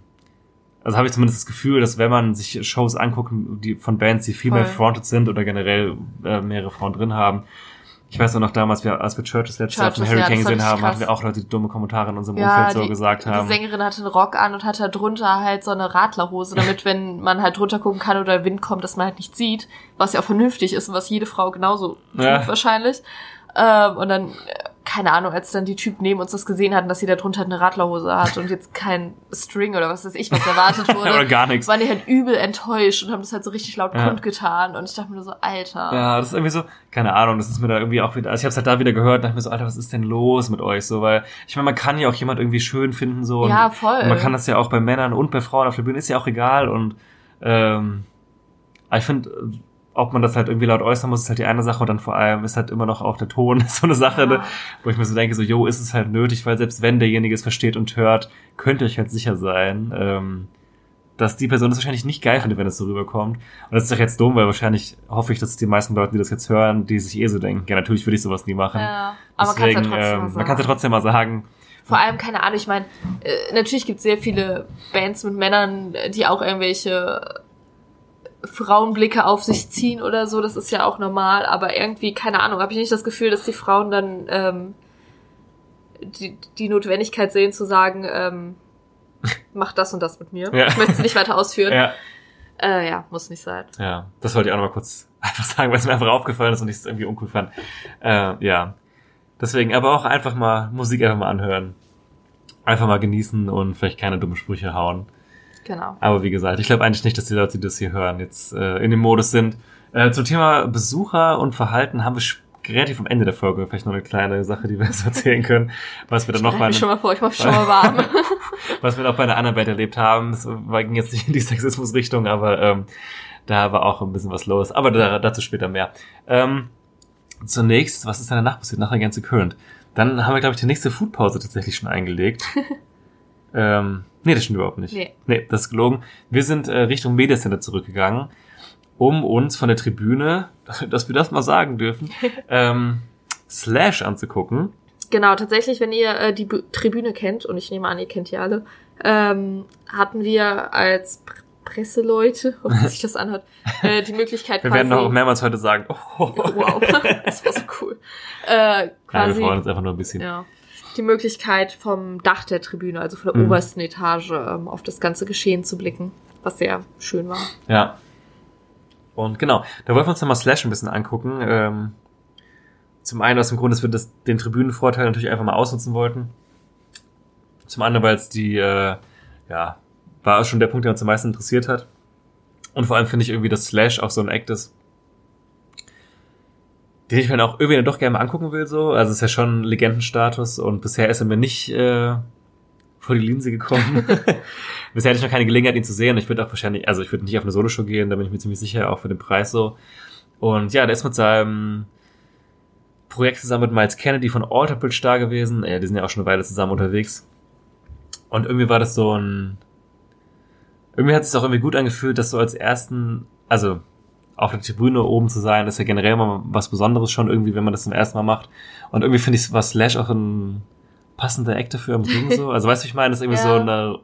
also habe ich zumindest das Gefühl, dass wenn man sich Shows anguckt, die von Bands, die viel mehr fronted sind oder generell äh, mehrere Frauen drin haben. Ich weiß noch damals, wir, als wir Churches letztes Jahr auf dem Hurricane gesehen haben, krass. hatten wir auch Leute, die dumme Kommentare in unserem Ja, Umfeld so die, gesagt die haben. Sängerin hatte einen Rock an und hat da drunter halt so eine Radlerhose, damit wenn man halt drunter gucken kann oder Wind kommt, dass man halt nicht sieht, was ja auch vernünftig ist und was jede Frau genauso tut Ja. wahrscheinlich. Ähm, und dann, äh, keine Ahnung, als dann die Typen neben uns das gesehen hatten, dass sie da drunter eine Radlerhose hat und jetzt kein String oder was weiß ich, was erwartet wurde, Oder gar nichts. waren die halt übel enttäuscht und haben das halt so richtig laut Ja. kundgetan und ich dachte mir nur so, Alter. Ja, das ist irgendwie so, keine Ahnung, das ist mir da irgendwie auch wieder, also ich hab's halt da wieder gehört, dachte mir so, Alter, was ist denn los mit euch so, weil ich meine, man kann ja auch jemand irgendwie schön finden so und, Ja, voll. und man kann das ja auch bei Männern und bei Frauen auf der Bühne, ist ja auch egal und ähm, ich finde, ob man das halt irgendwie laut äußern muss, ist halt die eine Sache und dann vor allem ist halt immer noch auch der Ton so eine Sache, Ja. ne, wo ich mir so denke, so, jo, ist es halt nötig, weil selbst wenn derjenige es versteht und hört, könnt ihr euch halt sicher sein, ähm, dass die Person das wahrscheinlich nicht geil findet, wenn es so rüberkommt. Und das ist doch jetzt dumm, weil wahrscheinlich hoffe ich, dass die meisten Leute, die das jetzt hören, die sich eh so denken, ja, natürlich würde ich sowas nie machen. Ja, aber man kann ja Deswegen, trotzdem ähm, mal man sagen. kann ja trotzdem mal sagen, Vor allem, keine Ahnung, ich meine, äh, natürlich gibt es sehr viele Bands mit Männern, die auch irgendwelche Frauenblicke auf sich ziehen oder so, das ist ja auch normal, aber irgendwie, keine Ahnung, habe ich nicht das Gefühl, dass die Frauen dann ähm, die, die Notwendigkeit sehen zu sagen, ähm, mach das und das mit mir. Ja. Ich möchte es nicht weiter ausführen. ja, Äh, ja, muss nicht sein. ja, das wollte ich auch noch mal kurz einfach sagen, weil es mir einfach aufgefallen ist und ich es irgendwie uncool fand. Äh, ja, deswegen, aber auch einfach mal Musik einfach mal anhören. Einfach mal genießen und vielleicht keine dummen Sprüche hauen. Genau. Aber wie gesagt, ich glaube eigentlich nicht, dass die Leute, die das hier hören, jetzt äh, in dem Modus sind. Äh, zum Thema Besucher und Verhalten haben wir relativ am Ende der Folge vielleicht noch eine kleine Sache, die wir jetzt erzählen können, was wir dann noch Bereite bei mich schon mal vor, ich mach schon mal warm. was wir noch bei einer anderen Welt erlebt haben. Das ging jetzt nicht in die Sexismus-Richtung, aber ähm, da war auch ein bisschen was los. Aber da, dazu später mehr. Ähm, zunächst, was ist danach passiert? Nach der ganze Current. Dann haben wir, glaube ich, die nächste Foodpause tatsächlich schon eingelegt. ähm, nee, das stimmt überhaupt nicht. Nee. Nee, das ist gelogen. Wir sind äh, Richtung Media Center zurückgegangen, um uns von der Tribüne, dass wir das mal sagen dürfen, ähm, Slash anzugucken. Genau, tatsächlich, wenn ihr äh, die Bu Tribüne kennt, und ich nehme an, ihr kennt die alle, ähm, hatten wir als Pr Presseleute, ob sich das anhört, äh, die Möglichkeit Wir quasi... werden noch mehrmals heute sagen, oh, wow, das war so cool. Äh, Nein, wir quasi, freuen uns einfach nur ein bisschen. ja, die Möglichkeit vom Dach der Tribüne, also von der Mhm. obersten Etage, ähm, auf das ganze Geschehen zu blicken, was sehr schön war. Ja. Und genau, da wollen wir uns nochmal Slash ein bisschen angucken. Ähm, zum einen aus dem Grund, dass wir das, den Tribünenvorteil natürlich einfach mal ausnutzen wollten. Zum anderen, weil es die, äh, ja, war auch schon der Punkt, der uns am meisten interessiert hat. Und vor allem finde ich irgendwie, dass Slash auch so ein Act ist, den ich mir auch irgendwie dann doch gerne mal angucken will, so. Also es ist ja schon Legendenstatus und bisher ist er mir nicht äh, vor die Linse gekommen. bisher hatte ich noch keine Gelegenheit, ihn zu sehen. Ich würde auch wahrscheinlich, also ich würde nicht auf eine Soloshow gehen, da bin ich mir ziemlich sicher, auch für den Preis so. Und ja, der ist mit seinem Projekt zusammen mit Miles Kennedy von Alter Bridge da gewesen. Ja, die sind ja auch schon eine Weile zusammen unterwegs. Und irgendwie war das so ein, irgendwie hat es sich auch irgendwie gut angefühlt, dass so als ersten, also auf der Tribüne oben zu sein, ist ja generell mal was Besonderes schon irgendwie, wenn man das zum ersten Mal macht. Und irgendwie finde ich, war Slash auch ein passender Act dafür im Ring so. Also weißt du, ich meine, das ist irgendwie Ja. so eine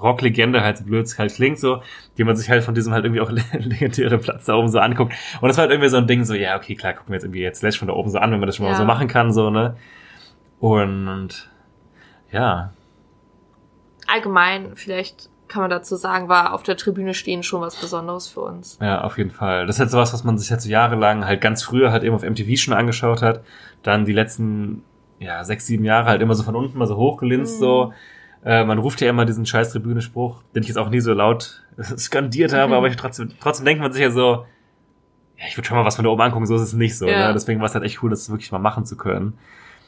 Rocklegende halt, so blöd es halt klingt so, die man sich halt von diesem halt irgendwie auch legendären Platz da oben so anguckt. Und das war halt irgendwie so ein Ding so, ja, okay, klar, gucken wir jetzt irgendwie jetzt Slash von da oben so an, wenn man das schon mal Ja. so machen kann, so, ne? Und ja, Allgemein, vielleicht kann man dazu sagen, war auf der Tribüne stehen schon was Besonderes für uns. Ja, auf jeden Fall. Das ist halt sowas, was man sich halt so jahrelang halt ganz früher halt eben auf MTV schon angeschaut hat. Dann die letzten, ja, sechs, sieben Jahre halt immer so von unten mal so hochgelinst Mhm. so. Äh, man ruft ja immer diesen scheiß Tribüne-Spruch, den ich jetzt auch nie so laut skandiert habe, Mhm. aber ich trotzdem, trotzdem denkt man sich ja so, ja, ich würde schon mal was von da oben angucken, so ist es nicht so. Ja. Ne? Deswegen war es halt echt cool, das wirklich mal machen zu können.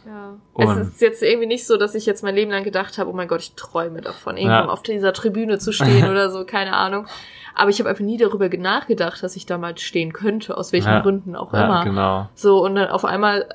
Ja. Und- es ist jetzt irgendwie nicht so, dass ich jetzt mein Leben lang gedacht habe, oh mein Gott, ich träume davon, irgendwo Ja. auf dieser Tribüne zu stehen oder so, keine Ahnung. Aber ich habe einfach nie darüber nachgedacht, dass ich da mal stehen könnte, aus welchen Ja. Gründen auch Ja, immer. genau. So, und dann auf einmal,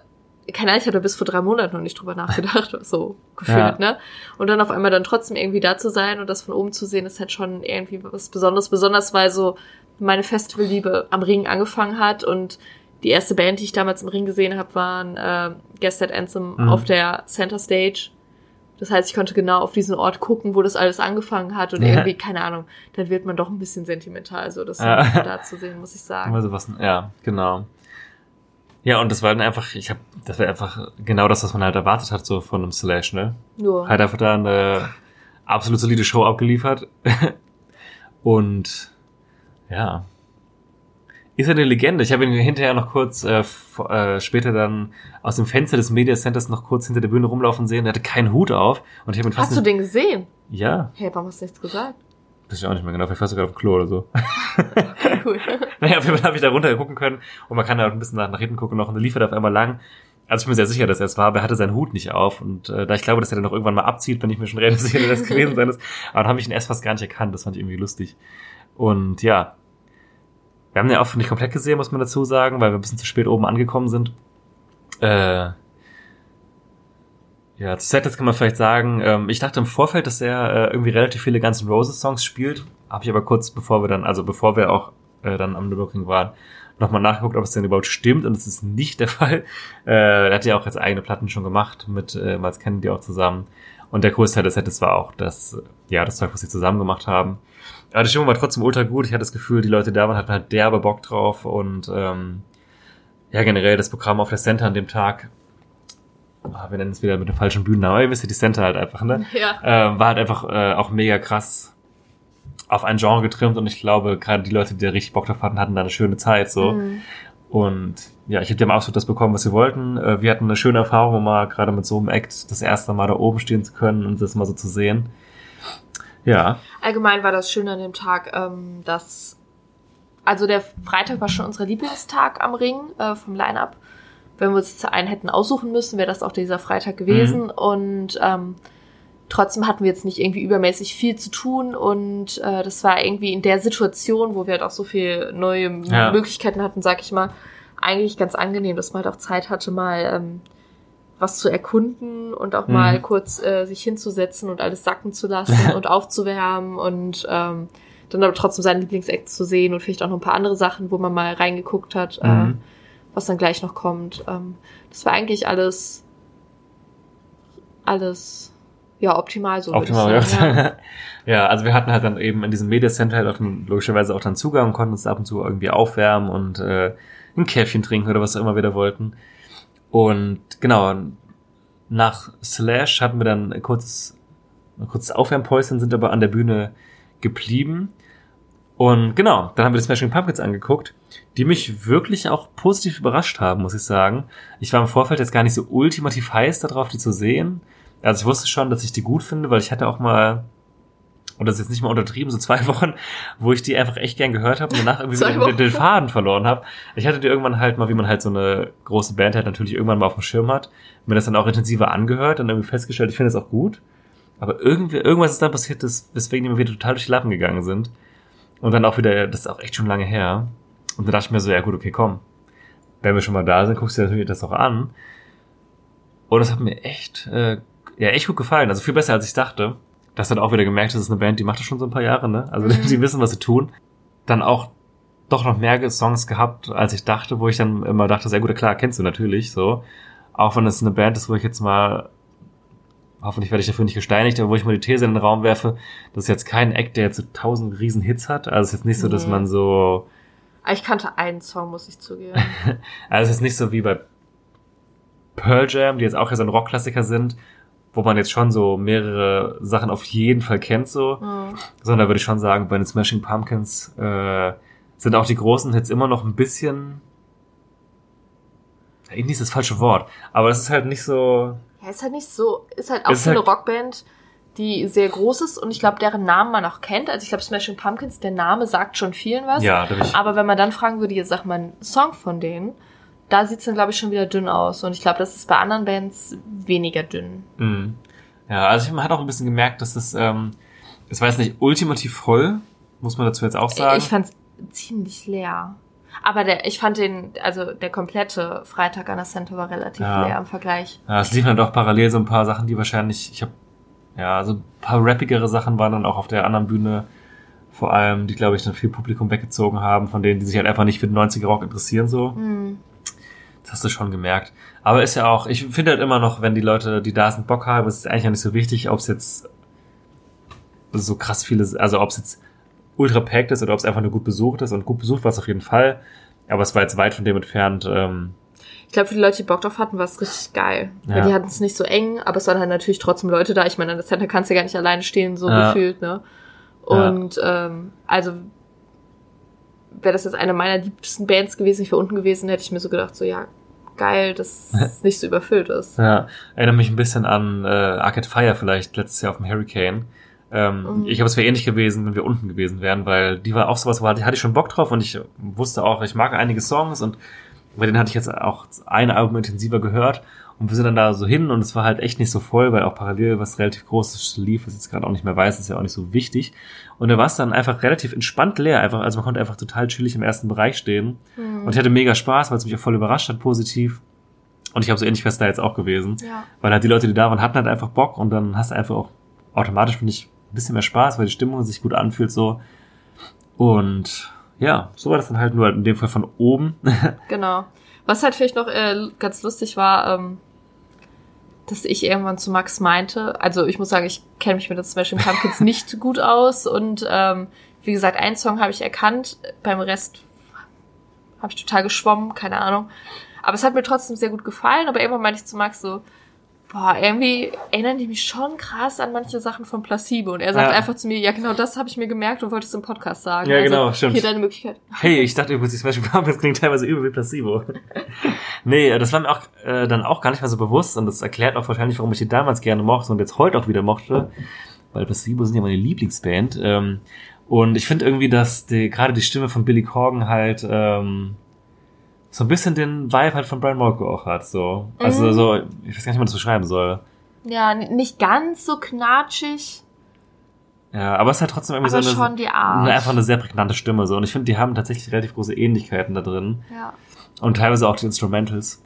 keine Ahnung, ich hatte bis vor drei Monaten noch nicht drüber nachgedacht, so gefühlt, Ja. ne? Und dann auf einmal dann trotzdem irgendwie da zu sein und das von oben zu sehen, ist halt schon irgendwie was Besonderes. Besonders weil so meine Festivalliebe am Ring angefangen hat und die erste Band, die ich damals im Ring gesehen habe, waren äh, Guest at Anthem Mhm. auf der Center Stage. Das heißt, ich konnte genau auf diesen Ort gucken, wo das alles angefangen hat und Ja. irgendwie, keine Ahnung, dann wird man doch ein bisschen sentimental, so das Ja. da zu sehen, muss ich sagen. Immer sowas, ja, genau. Ja, und das war dann einfach, ich habe, das war einfach genau das, was man halt erwartet hat, so von einem Slash, ne? Nur. Hat einfach da eine absolut solide Show abgeliefert. und ja. Ist er eine Legende. Ich habe ihn hinterher noch kurz äh, äh, später dann aus dem Fenster des Media Centers noch kurz hinter der Bühne rumlaufen sehen. Er hatte keinen Hut auf und ich habe ihn fast Hast du den gesehen? Ja, Hey, warum hast du nichts gesagt? das ist ja auch nicht mehr genau. Vielleicht warst du gerade auf dem Klo oder so. Cool. Naja, auf jeden Fall habe ich da runter gucken können und man kann da auch ein bisschen nach, nach hinten gucken noch und dann lief er da auf einmal lang. Also ich bin mir sehr sicher, dass er es war, aber er hatte seinen Hut nicht auf und äh, da ich glaube, dass er dann noch irgendwann mal abzieht, bin ich mir schon relativ sicher, dass das gewesen sein ist. Aber dann habe ich ihn erst fast gar nicht erkannt, das fand ich irgendwie lustig. Und ja, wir haben den auch nicht komplett gesehen, muss man dazu sagen, weil wir ein bisschen zu spät oben angekommen sind. Äh, ja, zu Set kann man vielleicht sagen, ähm, ich dachte im Vorfeld, dass er äh, irgendwie relativ viele Guns N' Roses Songs spielt, habe ich aber kurz bevor wir dann, also bevor wir auch äh, dann am Nürburgring waren, nochmal nachgeguckt, ob es denn überhaupt stimmt und es ist nicht der Fall. Äh, er hat ja auch jetzt eigene Platten schon gemacht mit äh, Miles Kennedy auch zusammen. Und der Großteil des Sets war auch das, ja, das Zeug, was sie zusammen gemacht haben. Aber die Stimmung war trotzdem ultra gut. Ich hatte das Gefühl, die Leute da waren, hatten halt derbe Bock drauf und ähm, ja, generell das Programm auf der Center an dem Tag, ah, wir nennen es wieder mit dem falschen Bühnennamen, aber ihr wisst ja, die Center halt einfach, ne? Ja. Äh, war halt einfach äh, auch mega krass auf ein Genre getrimmt und ich glaube, gerade die Leute, die da richtig Bock drauf hatten, hatten da eine schöne Zeit so. Mhm. Und ja, ich habe dem absolut das bekommen, was sie wollten. Äh, Wir hatten eine schöne Erfahrung, mal gerade mit so einem Act das erste Mal da oben stehen zu können und das mal so zu sehen. Ja, Allgemein war das Schöne an dem Tag, ähm, dass also der Freitag war schon unser Lieblingstag am Ring äh, vom Line-Up. Wenn wir uns einen hätten aussuchen müssen, wäre das auch dieser Freitag gewesen. Und ähm, trotzdem hatten wir jetzt nicht irgendwie übermäßig viel zu tun und äh, das war irgendwie in der Situation, wo wir halt auch so viel neue Ja. Möglichkeiten hatten, sag ich mal, eigentlich ganz angenehm, dass man halt auch Zeit hatte, mal ähm, was zu erkunden und auch Mhm. mal kurz äh, sich hinzusetzen und alles sacken zu lassen und aufzuwärmen und ähm, dann aber trotzdem seinen Lieblingsakt zu sehen und vielleicht auch noch ein paar andere Sachen, wo man mal reingeguckt hat, äh, Mhm. was dann gleich noch kommt. Ähm, das war eigentlich alles, alles, ja, optimal so. optimal sagen, gemacht. Ja. also wir hatten halt dann eben in diesem Media Center halt auch dann, logischerweise auch dann Zugang und konnten uns ab und zu irgendwie aufwärmen und äh, ein Käffchen trinken oder was auch immer wir da wollten. Und genau, nach Slash hatten wir dann ein kurzes, kurzes Aufwärmpäuschen, sind aber an der Bühne geblieben. Und genau, dann haben wir die Smashing Pumpkins angeguckt, die mich wirklich auch positiv überrascht haben, muss ich sagen. Ich war im Vorfeld jetzt gar nicht so ultimativ heiß darauf, die zu sehen. Also ich wusste schon, dass ich die gut finde, weil ich hatte auch mal, und das ist jetzt nicht mal untertrieben, so zwei Wochen, wo ich die einfach echt gern gehört habe und danach irgendwie wieder den, den Faden verloren habe. Ich hatte die irgendwann halt mal, wie man halt so eine große Band halt natürlich irgendwann mal auf dem Schirm hat, mir das dann auch intensiver angehört und irgendwie festgestellt, ich finde das auch gut. Aber irgendwie, irgendwas ist dann passiert, das, weswegen die mir wieder total durch die Lappen gegangen sind. Und dann auch wieder, das ist auch echt schon lange her. Und dann dachte ich mir so, ja gut, okay, komm. Wenn wir schon mal da sind, guckst du dir natürlich das auch an. Und das hat mir echt, äh, ja, echt gut gefallen. Also viel besser, als ich dachte. Das hat auch wieder gemerkt, das ist eine Band, die macht das schon so ein paar Jahre, ne? Also Mhm. die wissen, was sie tun. Dann auch doch noch mehr Songs gehabt, als ich dachte, wo ich dann immer dachte, sehr gut, klar, kennst du natürlich, so. Auch wenn es eine Band ist, wo ich jetzt mal, hoffentlich werde ich dafür nicht gesteinigt, aber wo ich mal die These in den Raum werfe, das ist jetzt kein Act, der jetzt so tausend riesen Hits hat. Also es ist jetzt nicht so, dass Nee. man so, Aber ich kannte einen Song, muss ich zugeben. also es ist nicht so wie bei Pearl Jam, die jetzt auch ja so ein Rockklassiker sind, wo man jetzt schon so mehrere Sachen auf jeden Fall kennt, so. Mhm. Sondern da würde ich schon sagen, bei den Smashing Pumpkins äh, sind auch die großen Hits immer noch ein bisschen. Indie ist das falsche Wort, aber es ist halt nicht so. Ja, ist halt nicht so, ist halt auch so eine halt- Rockband, die sehr groß ist und ich glaube, deren Namen man auch kennt. Also ich glaube, Smashing Pumpkins, der Name sagt schon vielen was. Ja. Aber wenn man dann fragen würde, jetzt sag mal einen Song von denen, da sieht's dann, glaube ich, schon wieder dünn aus. Und ich glaube, das ist bei anderen Bands weniger dünn. Mhm. Ja, also ich, man hat auch ein bisschen gemerkt, dass es, ähm, es war jetzt nicht ultimativ voll, muss man dazu jetzt auch sagen. Ich fand's ziemlich leer. Aber der, ich fand den, also der komplette Freitag an der Center war relativ Ja. leer im Vergleich. Ja, es liefen halt auch parallel so ein paar Sachen, die wahrscheinlich, ich habe ja, so ein paar rappigere Sachen waren dann auch auf der anderen Bühne, vor allem, die, glaube ich, dann viel Publikum weggezogen haben, von denen, die sich halt einfach nicht für den 90er Rock interessieren, so. Hm. Das hast du schon gemerkt. Aber ist ja auch, ich finde halt immer noch, wenn die Leute, die da sind, Bock haben, ist es eigentlich auch nicht so wichtig, ob es jetzt so krass viele, also ob es jetzt ultra packed ist oder ob es einfach nur gut besucht ist. Und gut besucht war es auf jeden Fall. Aber es war jetzt weit von dem entfernt, ähm, Ich glaube, für die Leute, die Bock drauf hatten, war es richtig geil. Weil Ja. die hatten es nicht so eng, aber es waren halt natürlich trotzdem Leute da. Ich meine, an der Center kannst du ja gar nicht alleine stehen, so Ja. gefühlt, ne? Und ähm, also wäre das jetzt eine meiner liebsten Bands gewesen, ich wäre unten gewesen, hätte ich mir so gedacht, so ja, geil, dass es nicht so überfüllt ist. Ja, erinnert mich ein bisschen an äh, Arcade Fire vielleicht letztes Jahr auf dem Hurricane. Ähm, Mhm. Ich glaube, es wäre ähnlich gewesen, wenn wir unten gewesen wären, weil die war auch sowas, wo hatte, hatte ich schon Bock drauf und ich wusste auch, ich mag einige Songs und bei denen hatte ich jetzt auch ein Album intensiver gehört und wir sind dann da so hin und es war halt echt nicht so voll, weil auch parallel was relativ Großes lief, was ich jetzt gerade auch nicht mehr weiß, ist ja auch nicht so wichtig. Und da war es dann einfach relativ entspannt leer, einfach, also man konnte einfach total chillig im ersten Bereich stehen und ich hatte mega Spaß, weil es mich auch voll überrascht hat, positiv. Und ich habe so ähnlich fest da jetzt auch gewesen. Ja. Weil halt die Leute, die da waren, hatten halt einfach Bock und dann hast du einfach auch automatisch, finde ich, ein bisschen mehr Spaß, weil die Stimmung sich gut anfühlt so. Und ja, so war das dann halt nur in dem Fall von oben. Genau. Was halt vielleicht noch äh, ganz lustig war, ähm, dass ich irgendwann zu Max meinte, also ich muss sagen, ich kenne mich mit den Smashing Pumpkins nicht gut aus und ähm, wie gesagt, einen Song habe ich erkannt, beim Rest habe ich total geschwommen, keine Ahnung. Aber es hat mir trotzdem sehr gut gefallen, aber irgendwann meinte ich zu Max so, boah, irgendwie erinnern die mich schon krass an manche Sachen von Placebo. Und er sagt Ja. einfach zu mir, ja genau das habe ich mir gemerkt und wollte es im Podcast sagen. Ja, genau, also, stimmt. Hier deine Möglichkeit. Hey, ich dachte übrigens, die Smashing Pumpkins klingt teilweise übel wie Placebo. nee, äh, das war mir auch äh, dann auch gar nicht mehr so bewusst und das erklärt auch wahrscheinlich, warum ich die damals gerne mochte und jetzt heute auch wieder mochte, weil Placebo sind ja meine Lieblingsband. Ähm, und ich finde irgendwie, dass die, gerade die Stimme von Billy Corgan halt ähm, so ein bisschen den Vibe halt von Brian Molko auch hat. So. Also Mhm. so, ich weiß gar nicht, wie man das beschreiben soll. Ja, nicht ganz so knatschig, Ja, aber es hat trotzdem irgendwie aber so eine, schon die Art. eine einfach eine sehr prägnante Stimme so. Und ich finde, die haben tatsächlich relativ große Ähnlichkeiten da drin. ja. Und teilweise auch die Instrumentals.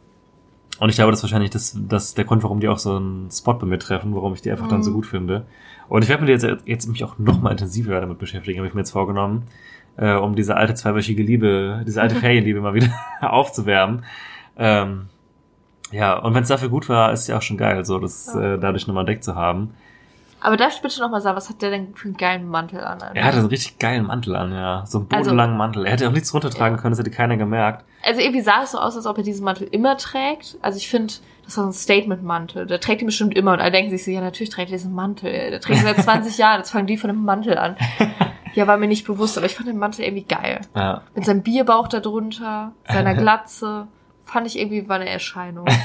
Und ich glaube, das ist wahrscheinlich das, das der Grund, warum die auch so einen Spot bei mir treffen, warum ich die einfach dann so Mhm. gut finde. Und ich werde mir jetzt, jetzt mich auch noch mal intensiver damit beschäftigen, habe ich mir jetzt vorgenommen, äh, um diese alte zweiwöchige Liebe, diese alte Ferienliebe mal wieder aufzuwärmen. Ähm, ja, und wenn es dafür gut war, ist ja auch schon geil, so das Ja. äh, dadurch nochmal entdeckt zu haben. Aber darf ich bitte noch mal sagen, was hat der denn für einen geilen Mantel an? Er hatte einen richtig geilen Mantel an, ja. So einen Also- bodenlangen Mantel. Er hätte auch nichts runtertragen Ja. können, das hätte keiner gemerkt. Also irgendwie sah es so aus, als ob er diesen Mantel immer trägt. Also ich finde, das war so ein Statement-Mantel. Der trägt ihn bestimmt immer und alle denken sich so, ja natürlich trägt er diesen Mantel. Der trägt ihn seit 20 Jahren, jetzt fangen die von dem Mantel an. Ja, war mir nicht bewusst, aber ich fand den Mantel irgendwie geil. Ja. Mit seinem Bierbauch da drunter, seiner Glatze, fand ich irgendwie war eine Erscheinung.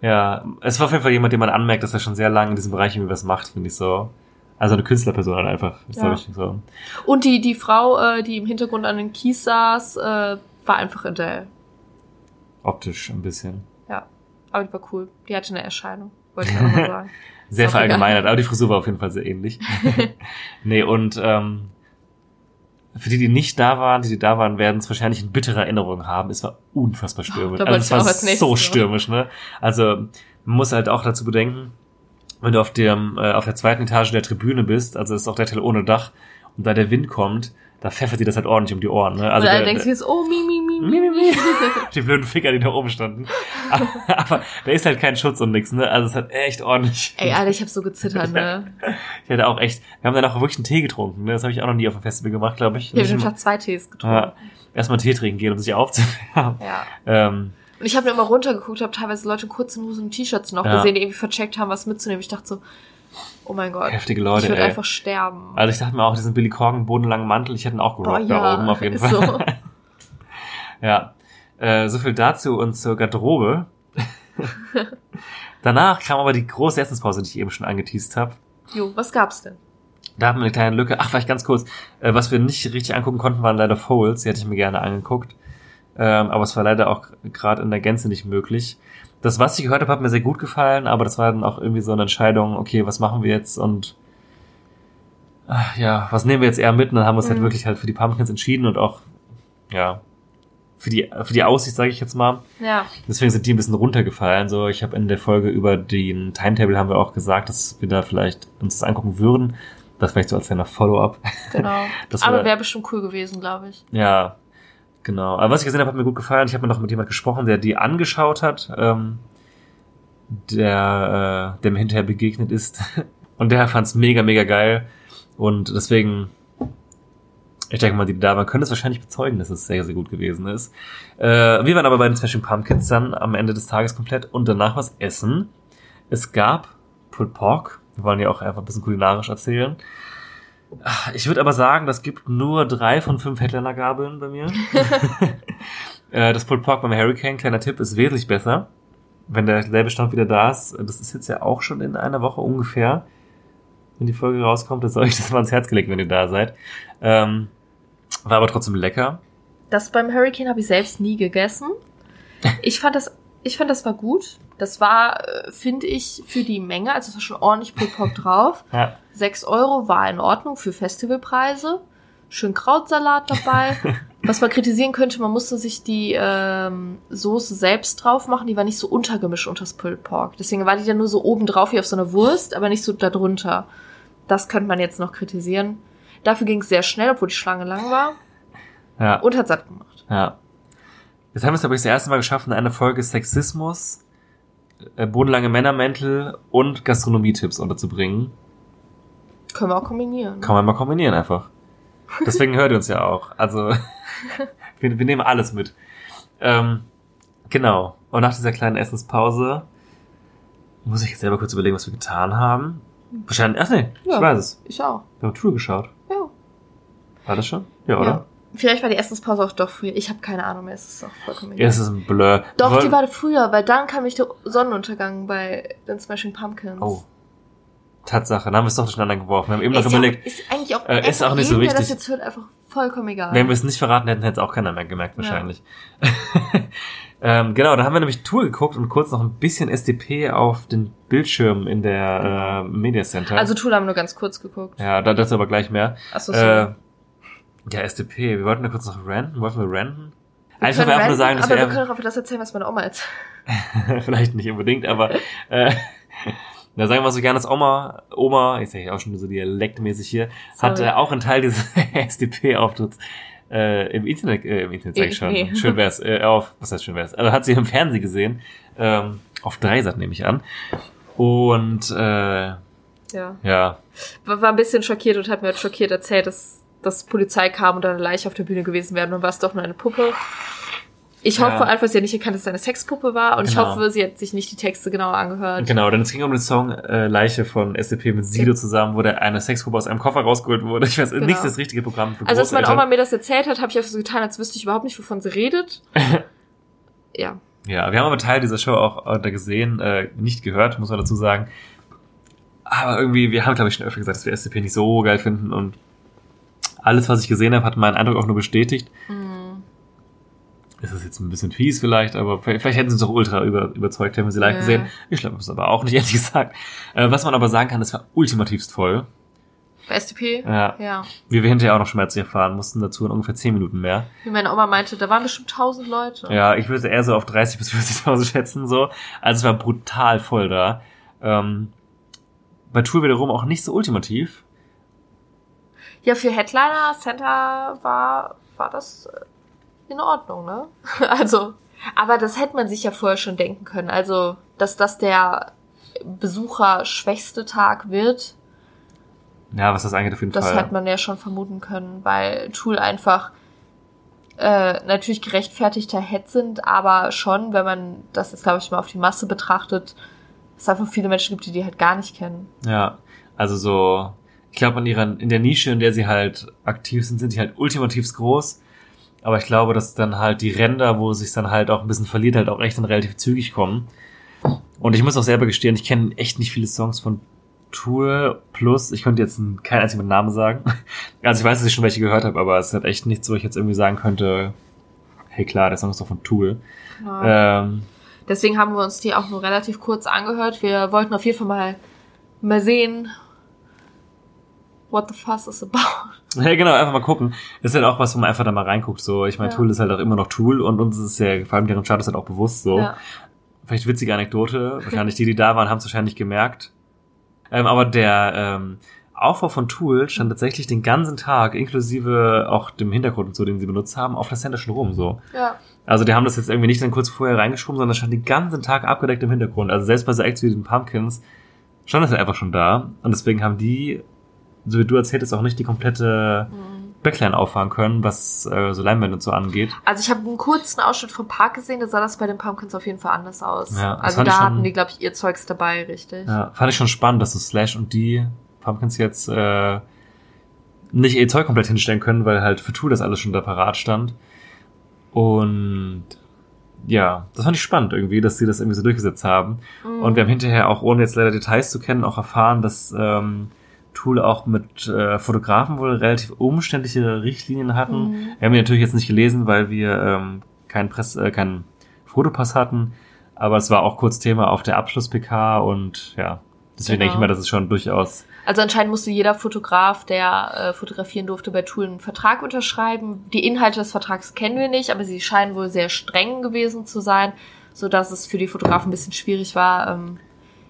Ja, es war auf jeden Fall jemand, den man anmerkt, dass er schon sehr lange in diesem Bereich irgendwie was macht, finde ich so. Also eine Künstlerperson halt einfach, ist Ja. ich so. Und die, die Frau, äh, die im Hintergrund an den Kies saß, äh, war einfach Adele. Optisch ein bisschen. Ja, aber die war cool. Die hatte eine Erscheinung, wollte ich auch mal sagen. Sehr verallgemeinert, aber die Frisur war auf jeden Fall sehr ähnlich. nee, und ähm, für die, die nicht da waren, die, die da waren, werden es wahrscheinlich in bittere Erinnerungen haben. Es war unfassbar stürmisch. da also es war so stürmisch, ne? Also man muss halt auch dazu bedenken, wenn du auf dem äh, auf der zweiten Etage der Tribüne bist, also ist auch der Teil ohne Dach und da der Wind kommt, da pfeffert dir das halt ordentlich um die Ohren, ne? Also und der- denken sich jetzt, oh, mi, mi, mi, Mi, mi, mi. Die blöden Ficker, die da oben standen. Aber, aber da ist halt kein Schutz und nix, ne? Also es hat echt ordentlich. Ey, Alter, ich hab so gezittert, ne? Ich hatte auch echt. Wir haben dann auch wirklich einen Tee getrunken, ne? Das habe ich auch noch nie auf dem Festival gemacht, glaube ich. Ich habe Nicht den immer- Tag zwei Tees getrunken. ja, erstmal Tee trinken gehen, um sich aufzuwärmen. Ja. Ähm, Und ich habe mir immer runtergeguckt, habe teilweise Leute in kurzen Hosen und T-Shirts noch Ja. gesehen, die irgendwie vercheckt haben, was mitzunehmen. Ich dachte so, oh mein Gott, heftige ich Leute, würde ey. einfach sterben. Also ich dachte mir auch, diesen Billy Corgan bodenlangen Mantel, ich hätte ihn auch Boah, gerockt da oben auf jeden Fall. so. Ja. Äh, so viel dazu und zur Garderobe. Danach kam aber die große Essenspause, die ich eben schon angeteased habe. Jo, was gab's denn? Da hatten wir eine kleine Lücke. Ach, vielleicht ganz kurz. Äh, was wir nicht richtig angucken konnten, waren leider Folds. Die hätte ich mir gerne angeguckt. Ähm, aber es war leider auch gerade in der Gänze nicht möglich. Das, was ich gehört habe, hat mir sehr gut gefallen, aber das war dann auch irgendwie so eine Entscheidung, okay, was machen wir jetzt und ach, ja, was nehmen wir jetzt eher mit? Und dann haben wir uns halt Mhm. wirklich halt für die Pumpkins entschieden und auch, ja, für die, für die Aussicht, sage ich jetzt mal. Ja, Deswegen sind die ein bisschen runtergefallen. So, ich habe in der Folge über den Timetable haben wir auch gesagt, dass wir da vielleicht uns das angucken würden. Das vielleicht so als kleiner Follow-up. genau. Das Aber wär- wäre bestimmt cool gewesen, glaube ich. Ja, genau. Aber was ich gesehen habe, hat mir gut gefallen. Ich habe mir noch mit jemand gesprochen, der die angeschaut hat, ähm, der, äh, der mir hinterher begegnet ist. Und der fand es mega, mega geil. Und deswegen, ich denke mal, die da waren, können es wahrscheinlich bezeugen, dass es sehr, sehr gut gewesen ist. Äh, wir waren aber bei den Smashing Pumpkins dann am Ende des Tages komplett und danach was essen. Es gab Pulled Pork. Wir wollen ja auch einfach ein bisschen kulinarisch erzählen. Ich würde aber sagen, das gibt nur drei von fünf Headliner-Gabeln bei mir. Äh, das Pulled Pork beim Hurricane, kleiner Tipp, ist wesentlich besser. Wenn derselbe Stand wieder da ist. Das ist jetzt ja auch schon in einer Woche ungefähr. Wenn die Folge rauskommt, das soll ich das mal ans Herz gelegt, wenn ihr da seid. Ähm, war aber trotzdem lecker. Das beim Hurricane habe ich selbst nie gegessen. Ich fand das, ich fand das war gut. Das war, äh, finde ich, für die Menge, also es war schon ordentlich Pork drauf. Ja. 6 Euro war in Ordnung für Festivalpreise. Schön Krautsalat dabei. Was man kritisieren könnte, man musste sich die ähm, Soße selbst drauf machen. Die war nicht so untergemischt unter das Pulled Pork. Deswegen war die dann nur so oben drauf wie auf so einer Wurst, aber nicht so darunter. Das könnte man jetzt noch kritisieren. Dafür ging es sehr schnell, obwohl die Schlange lang war. Ja. Und hat satt gemacht. Ja. Jetzt haben wir es, glaube ich, das erste Mal geschafft, in einer Folge Sexismus, bodenlange Männermäntel und Gastronomie-Tipps unterzubringen. Können wir auch kombinieren. Kann man mal kombinieren einfach. Deswegen hört ihr uns ja auch. Also, wir, wir nehmen alles mit. Ähm, genau. Und nach dieser kleinen Essenspause muss ich jetzt selber kurz überlegen, was wir getan haben. Wahrscheinlich, ach nee, Ja. ich weiß es. Ich auch. Wir haben Tour geschaut. Ja. War das schon? Ja, oder? Ja. Vielleicht war die Essenspause auch doch früher. Ich habe keine Ahnung mehr. Es ist auch vollkommen Ja, egal. es ist ein Blur. Doch, die war früher, weil dann kam ich der Sonnenuntergang bei den Smashing Pumpkins. Oh. Tatsache, dann haben wir es doch durcheinander geworfen. Wir haben eben noch ist, ja, überlegt, ist eigentlich auch, Äh, ist auch nicht so der das wichtig. jetzt hört, einfach vollkommen egal. wenn wir es nicht verraten hätten, hätte es auch keiner mehr gemerkt, wahrscheinlich. ähm, genau, da haben wir nämlich Tour geguckt und kurz noch ein bisschen SDP auf den Bildschirm in der äh, Media Center. also Tool haben wir nur ganz kurz geguckt. ja, da dazu aber gleich mehr. Achso, so. Äh, ja, SDP, wir wollten da kurz noch ranten. Wollten wir ranten? Wir Eigentlich können wir einfach nur sagen, dass aber wir wir, können auch das erzählen, was meine Oma jetzt. vielleicht nicht unbedingt, aber äh, da sagen wir mal so gerne, dass Oma, Oma, ich sage ja auch schon so dialektmäßig hier, hat Sorry. äh, auch einen Teil dieses SDP-Auftritts äh, im Internet, äh, im Internet sag ich schon, nee. schön wär's, äh, auf, was heißt schön wär's, also hat sie im Fernsehen gesehen, ähm, auf Dreisat nehme ich an. Und äh, Ja. ja, War, war ein bisschen schockiert und hat mir halt schockiert erzählt, dass, dass Polizei kam und da eine Leiche auf der Bühne gewesen wäre. Dann war es doch nur eine Puppe. Ich Ja. hoffe einfach, sie hat nicht erkannt, dass es eine Sexpuppe war. Und ich Genau. hoffe, sie hat sich nicht die Texte genauer angehört. genau, denn es ging um den Song äh, Leiche von SDP mit Sido zusammen, wo der eine Sexgruppe aus einem Koffer rausgeholt wurde. Ich weiß Genau. nicht das richtige Programm für Also als meine. Oma mir das erzählt hat, habe ich einfach so getan, als wüsste ich überhaupt nicht, wovon sie redet. ja. Ja, wir haben aber Teil dieser Show auch äh, da gesehen, äh, nicht gehört, muss man dazu sagen. Aber irgendwie, wir haben, glaube ich, schon öfter gesagt, dass wir SDP nicht so geil finden und alles, was ich gesehen habe, hat meinen Eindruck auch nur bestätigt. Mhm. Es ist jetzt ein bisschen fies vielleicht, aber vielleicht, vielleicht hätten sie uns auch ultra über, überzeugt, hätten wir sie live Ja. gesehen. Ich glaube es aber auch nicht, ehrlich gesagt. Äh, was man aber sagen kann, es war ultimativst voll. Bei SDP? Ja. Ja. Wie wir hinterher auch noch schmerzlich erfahren mussten, dazu in ungefähr 10 Minuten mehr. Wie meine Oma meinte, da waren bestimmt tausend Leute. Ja, ich würde eher so auf 30 bis 40.000 schätzen, so. Also es war brutal voll da. Ähm, bei Tour wiederum auch nicht so ultimativ. Ja, für Headliner Center war, war das äh, in Ordnung, ne? Also, aber das hätte man sich ja vorher schon denken können. Also, dass das der besucherschwächste Tag wird, Ja, was das angeht, auf jeden das Fall. hätte man ja schon vermuten können, weil Tool einfach äh, natürlich gerechtfertigter Head sind, aber schon, wenn man das jetzt, glaube ich, mal auf die Masse betrachtet, es einfach viele Menschen gibt, die die halt gar nicht kennen. Ja, also so, ich glaube, in ihrer, in der Nische, in der sie halt aktiv sind, sind die halt ultimativst groß. Aber ich glaube, dass dann halt die Ränder, wo es sich dann halt auch ein bisschen verliert, halt auch echt dann relativ zügig kommen. Und ich muss auch selber gestehen, ich kenne echt nicht viele Songs von Tour plus, ich könnte jetzt keinen einzigen Namen sagen. Also ich weiß, dass ich schon welche gehört habe, aber es ist halt echt nichts, wo ich jetzt irgendwie sagen könnte, hey klar, der Song ist doch von Tool. Ähm, Deswegen haben wir uns die auch nur relativ kurz angehört. Wir wollten auf jeden Fall mal, mal sehen, what the fuss is about. Ja, genau, einfach mal gucken. Das ist halt auch was, wo man einfach da mal reinguckt. So, ich meine, Ja. Tool ist halt auch immer noch Tool und uns ist ja, vor allem deren Status halt auch bewusst so. Ja. Vielleicht witzige Anekdote. Wahrscheinlich die, die da waren, haben es wahrscheinlich gemerkt. Ähm, aber der ähm, Aufbau von Tool stand tatsächlich den ganzen Tag, inklusive auch dem Hintergrund und so, den sie benutzt haben, auf der Center schon rum. So. ja. Also die haben das jetzt irgendwie nicht dann kurz vorher reingeschoben, sondern stand den ganzen Tag abgedeckt im Hintergrund. Also selbst bei so Acts wie den Pumpkins stand das halt einfach schon da. Und deswegen haben die, so wie du erzähltest, auch nicht die komplette Backline auffahren können, was äh, so Leinwände und so angeht. Also ich habe einen kurzen Ausschnitt vom Park gesehen, da sah das bei den Pumpkins auf jeden Fall anders aus. Ja, also da schon- hatten die, glaube ich, ihr Zeugs dabei, richtig. Ja, fand ich schon spannend, dass so Slash und die Pumpkins jetzt äh, nicht ihr Zeug komplett hinstellen können, weil halt für Tool das alles schon da parat stand. Und ja, das fand ich spannend irgendwie, dass sie das irgendwie so durchgesetzt haben. Mhm. Und wir haben hinterher auch, ohne jetzt leider Details zu kennen, auch erfahren, dass ähm, Tool auch mit äh, Fotografen wohl relativ umständliche Richtlinien hatten. Mhm. Wir haben die natürlich jetzt nicht gelesen, weil wir ähm, keinen Press, äh, keinen Fotopass hatten. Aber es war auch kurz Thema auf der Abschluss-PK und ja, deswegen Genau. denke ich mal, das ist schon durchaus. Also anscheinend musste jeder Fotograf, der äh, fotografieren durfte, bei Tool einen Vertrag unterschreiben. Die Inhalte des Vertrags kennen wir nicht, aber sie scheinen wohl sehr streng gewesen zu sein, so dass es für die Fotografen ein bisschen schwierig war, ähm,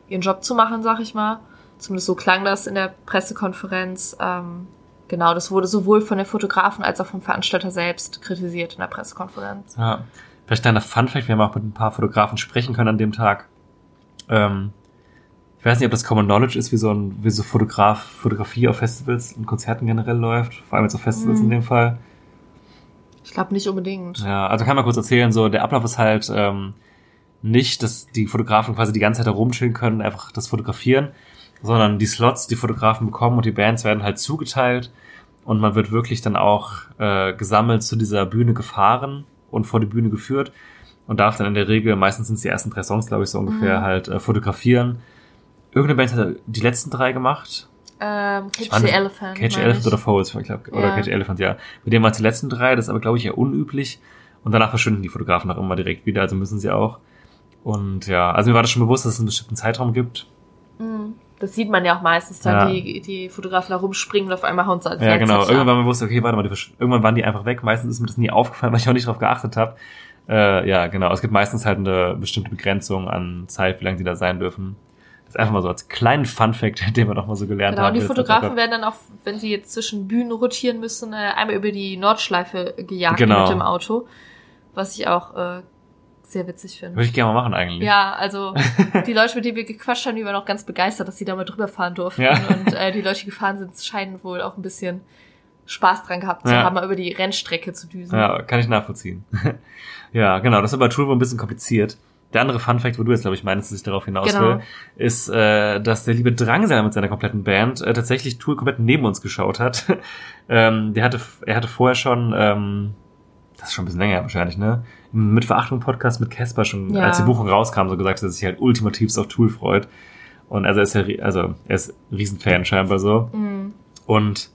ihren Job zu machen, sag ich mal. Zumindest so klang das in der Pressekonferenz. Ähm, genau, das wurde sowohl von den Fotografen als auch vom Veranstalter selbst kritisiert in der Pressekonferenz. Ja. Vielleicht kleiner Funfact, wir haben auch mit ein paar Fotografen sprechen können an dem Tag. Ähm, ich weiß nicht, ob das Common Knowledge ist, wie so ein, wie so Fotograf, Fotografie auf Festivals und Konzerten generell läuft, vor allem jetzt auf Festivals Mhm. in dem Fall. Ich glaube nicht unbedingt. Ja, also kann man kurz erzählen, so der Ablauf ist halt ähm, nicht, dass die Fotografen quasi die ganze Zeit da rumchillen können, einfach das fotografieren, sondern die Slots, die Fotografen bekommen und die Bands werden halt zugeteilt und man wird wirklich dann auch äh, gesammelt zu dieser Bühne gefahren und vor die Bühne geführt und darf dann in der Regel, meistens sind es die ersten drei Songs, glaube ich, so ungefähr, Mhm. halt äh, fotografieren. Irgendeine Band hat die letzten drei gemacht, Ähm, Cage the Elephant. Cage Elephant oder Foles, ich glaube, oder Ja. Cage Elephant, ja. Mit denen waren es die letzten drei, das ist aber, glaube ich, eher unüblich. Und danach verschwinden die Fotografen auch immer direkt wieder, also müssen sie auch. Und ja, also mir war das schon bewusst, dass es einen bestimmten Zeitraum gibt. Mhm. Das sieht man ja auch meistens dann, Ja. die, die Fotografen da rumspringen und auf einmal hauen sie alle Ja, genau. Irgendwann mir bewusst, okay, warte mal, irgendwann waren die einfach weg. Meistens ist mir das nie aufgefallen, weil ich auch nicht darauf geachtet habe. Äh, ja, genau. Es gibt meistens halt eine bestimmte Begrenzung an Zeit, wie lange die da sein dürfen. Das ist einfach mal so als kleinen Fun-Fact, den wir noch mal so gelernt Genau, haben. und die Fotografen werden dann auch, wenn sie jetzt zwischen Bühnen rotieren müssen, äh, einmal über die Nordschleife gejagt Genau. mit dem Auto. Was ich auch äh, sehr witzig finde. Würde ich gerne mal machen eigentlich. Ja, also die Leute, mit denen wir gequatscht haben, die waren auch ganz begeistert, dass sie da mal drüber fahren durften. Ja. Und äh, die Leute, die gefahren sind, scheinen wohl auch ein bisschen Spaß dran gehabt zu Ja. haben, mal über die Rennstrecke zu düsen. Ja, kann ich nachvollziehen. ja, genau, das ist aber wohl ein bisschen kompliziert. Der andere Funfact, wo du jetzt, glaube ich, meinst, dass ich darauf hinaus Genau. will, ist, äh, dass der liebe Drangsal mit seiner kompletten Band äh, tatsächlich Tool komplett neben uns geschaut hat. ähm, der hatte, er hatte vorher schon, ähm, das ist schon ein bisschen länger wahrscheinlich, ne? Mit Verachtung Podcast mit Casper schon, Ja. als die Buchung rauskam, so gesagt, dass er sich halt ultimativst auf Tool freut. Und also er ist ja, also er ist ein Riesenfan scheinbar so. Mhm. Und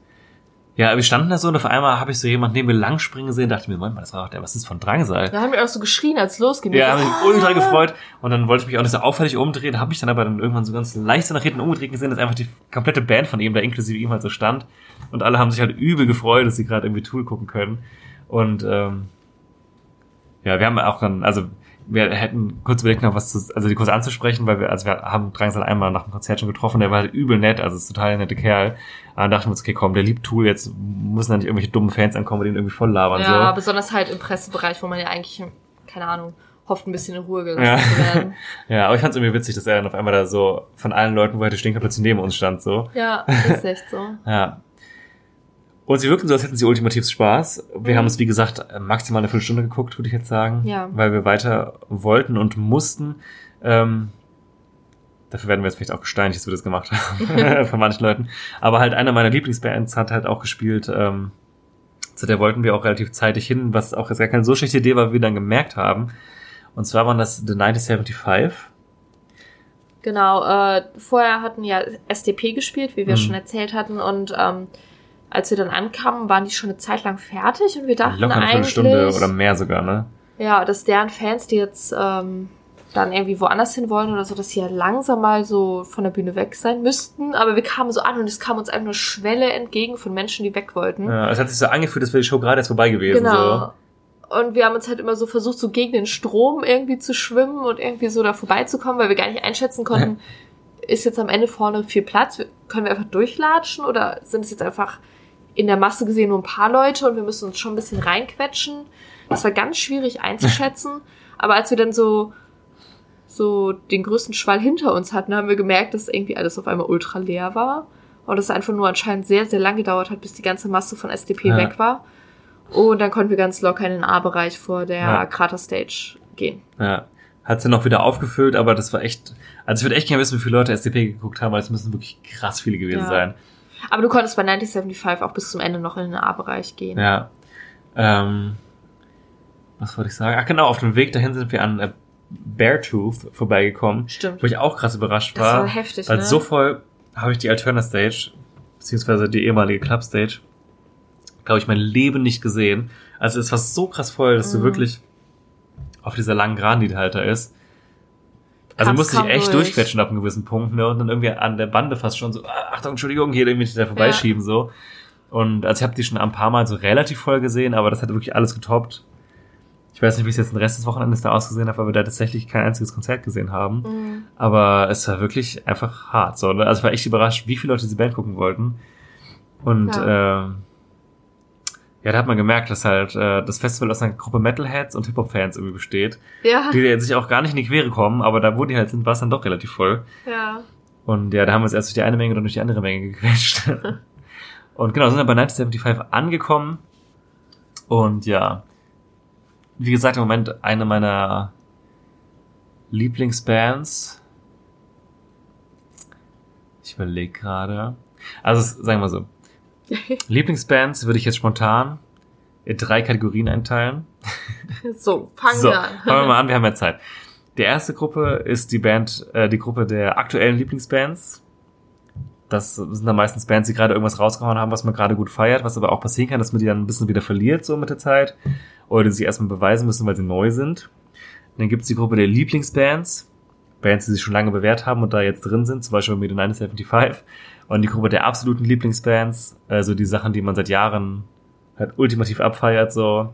ja, wir standen da so und auf einmal habe ich so jemanden neben mir langspringen gesehen, dachte mir, Moment mal, das war doch der, was ist von Drangsal? Da haben wir auch so geschrien, als losging. Ja, haben mich ultra gefreut und dann wollte ich mich auch nicht so auffällig umdrehen, habe mich dann aber dann irgendwann so ganz leicht so nach hinten umgedreht gesehen, dass einfach die komplette Band von ihm, da inklusive ihm halt so stand und alle haben sich halt übel gefreut, dass sie gerade irgendwie Tool gucken können und ähm, ja, wir haben auch dann, also wir hätten kurz überlegt noch was zu, also die kurz anzusprechen, weil wir, also wir haben Drangsal einmal nach dem Konzert schon getroffen, der war halt übel nett, also ist total nette Kerl. Aber dann dachten wir uns, okay, komm, der liebt Tool, jetzt müssen da nicht irgendwelche dummen Fans ankommen, die ihn irgendwie voll labern. ja, so. besonders halt im Pressebereich, wo man ja eigentlich, keine Ahnung, hofft, ein bisschen in Ruhe gelassen Ja. zu werden. Ja, aber ich fand es irgendwie witzig, dass er dann auf einmal da so von allen Leuten, wo er hätte stehen können, plötzlich neben uns stand, so. Ja, das ist echt so. Ja. Und sie wirkten so, als hätten sie ultimativ Spaß. Wir Mhm. haben es, wie gesagt, maximal eine Viertelstunde geguckt, würde ich jetzt sagen. Ja. Weil wir weiter wollten und mussten. Ähm, dafür werden wir jetzt vielleicht auch gesteinigt, dass wir das gemacht haben. Von manchen Leuten. Aber halt einer meiner Lieblingsbands hat halt auch gespielt. Ähm, zu der wollten wir auch relativ zeitig hin, was auch jetzt gar keine so schlechte Idee war, wie wir dann gemerkt haben. Und zwar waren das The 1975. Genau, äh, vorher hatten ja SDP gespielt, wie wir Mhm. schon erzählt hatten, und ähm, als wir dann ankamen, waren die schon eine Zeit lang fertig und wir dachten Locker eine eigentlich, Viertelstunde oder mehr sogar, ne? ja, dass deren Fans, die jetzt ähm, dann irgendwie woanders hin wollen oder so, dass sie ja langsam mal so von der Bühne weg sein müssten. Aber wir kamen so an und es kam uns einfach eine Schwelle entgegen von Menschen, die weg wollten. Ja, es hat sich so angefühlt, als wäre die Show gerade erst vorbei gewesen. Genau. Und wir haben uns halt immer so versucht, so gegen den Strom irgendwie zu schwimmen und irgendwie so da vorbeizukommen, weil wir gar nicht einschätzen konnten, ist jetzt am Ende vorne viel Platz? Können wir einfach durchlatschen oder sind es jetzt einfach in der Masse gesehen nur ein paar Leute und wir müssen uns schon ein bisschen reinquetschen? Das war ganz schwierig einzuschätzen. Aber als wir dann so, so den größten Schwall hinter uns hatten, haben wir gemerkt, dass irgendwie alles auf einmal ultra leer war. Und es einfach nur anscheinend sehr, sehr lang gedauert hat, bis die ganze Masse von SDP Ja. weg war. Und dann konnten wir ganz locker in den A-Bereich vor der Ja. Krater-Stage gehen. Ja. Hat sie noch wieder aufgefüllt, aber das war echt. Also ich würde echt gerne wissen, wie viele Leute SDP geguckt haben, weil es müssen wirklich krass viele gewesen Ja. sein. Aber du konntest bei 1975 auch bis zum Ende noch in den A-Bereich gehen. Ja. Ähm, was wollte ich sagen? Ach genau, auf dem Weg dahin sind wir an äh, Beartooth vorbeigekommen, Stimmt. wo ich auch krass überrascht Das war. war heftig, weil ne? so voll habe ich die Alterna Stage, beziehungsweise die ehemalige Club Stage, glaube ich, mein Leben nicht gesehen. Also es war so krass voll, dass du Mhm. wirklich auf dieser langen Geraden, die halt da ist. Also musste ich echt durch. durchquetschen ab einem gewissen Punkt, ne? Und dann irgendwie an der Bande fast schon so, ah, Achtung, Entschuldigung, hier irgendwie da vorbeischieben, so. Und also ich habe die schon ein paar Mal so relativ voll gesehen, aber das hat wirklich alles getoppt. Ich weiß nicht, wie es jetzt den Rest des Wochenendes da ausgesehen hat, weil wir da tatsächlich kein einziges Konzert gesehen haben. Mhm. Aber es war wirklich einfach hart. So, ne? Also ich war echt überrascht, wie viele Leute diese Band gucken wollten. Und ja. Äh, ja, da hat man gemerkt, dass halt äh, das Festival aus einer Gruppe Metalheads und Hip-Hop-Fans irgendwie besteht. Ja. Die sich auch gar nicht in die Quere kommen, aber da, wo die halt sind, war es dann doch relativ voll. Ja. Und ja, da haben wir uns erst durch die eine Menge und dann durch die andere Menge gequetscht. und genau, sind dann bei 1975 angekommen. Und ja, wie gesagt, im Moment eine meiner Lieblingsbands. Ich überlege gerade. Also sagen wir so. Lieblingsbands würde ich jetzt spontan in drei Kategorien einteilen. So, fangen so, wir an. Fangen wir mal an, wir haben ja Zeit. Die erste Gruppe ist die Band, äh, die Gruppe der aktuellen Lieblingsbands. Das sind dann meistens Bands, die gerade irgendwas rausgehauen haben, was man gerade gut feiert, was aber auch passieren kann, dass man die dann ein bisschen wieder verliert, so mit der Zeit. Oder die sich erstmal beweisen müssen, weil sie neu sind. dann gibt's die Gruppe der Lieblingsbands. Bands, die sich schon lange bewährt haben und da jetzt drin sind, zum Beispiel mit 975. Und die Gruppe der absoluten Lieblingsbands, also die Sachen, die man seit Jahren halt ultimativ abfeiert, so.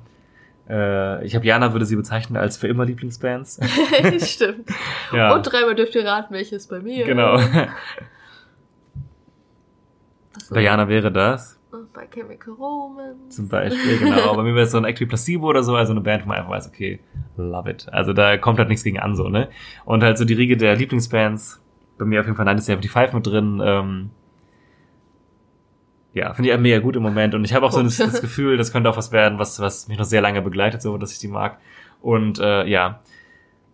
Äh, ich habe Jana würde sie bezeichnen als für immer Lieblingsbands. Stimmt. ja. Und dreimal dürft ihr raten, welches bei mir. Genau. Bei Jana wäre das. Bei Chemical Romance. Zum Beispiel, genau. Bei mir wäre es so ein Act wie Placebo oder so, also eine Band, wo man einfach weiß, okay, love it. Also da kommt halt nichts gegen an, so, ne? Und halt so die Riege der Lieblingsbands, bei mir auf jeden Fall 1975 mit drin, ähm, ja, finde ich mega gut im Moment. Und ich habe auch so das, das, Gefühl, das könnte auch was werden, was, was mich noch sehr lange begleitet, so dass ich die mag. Und äh, ja,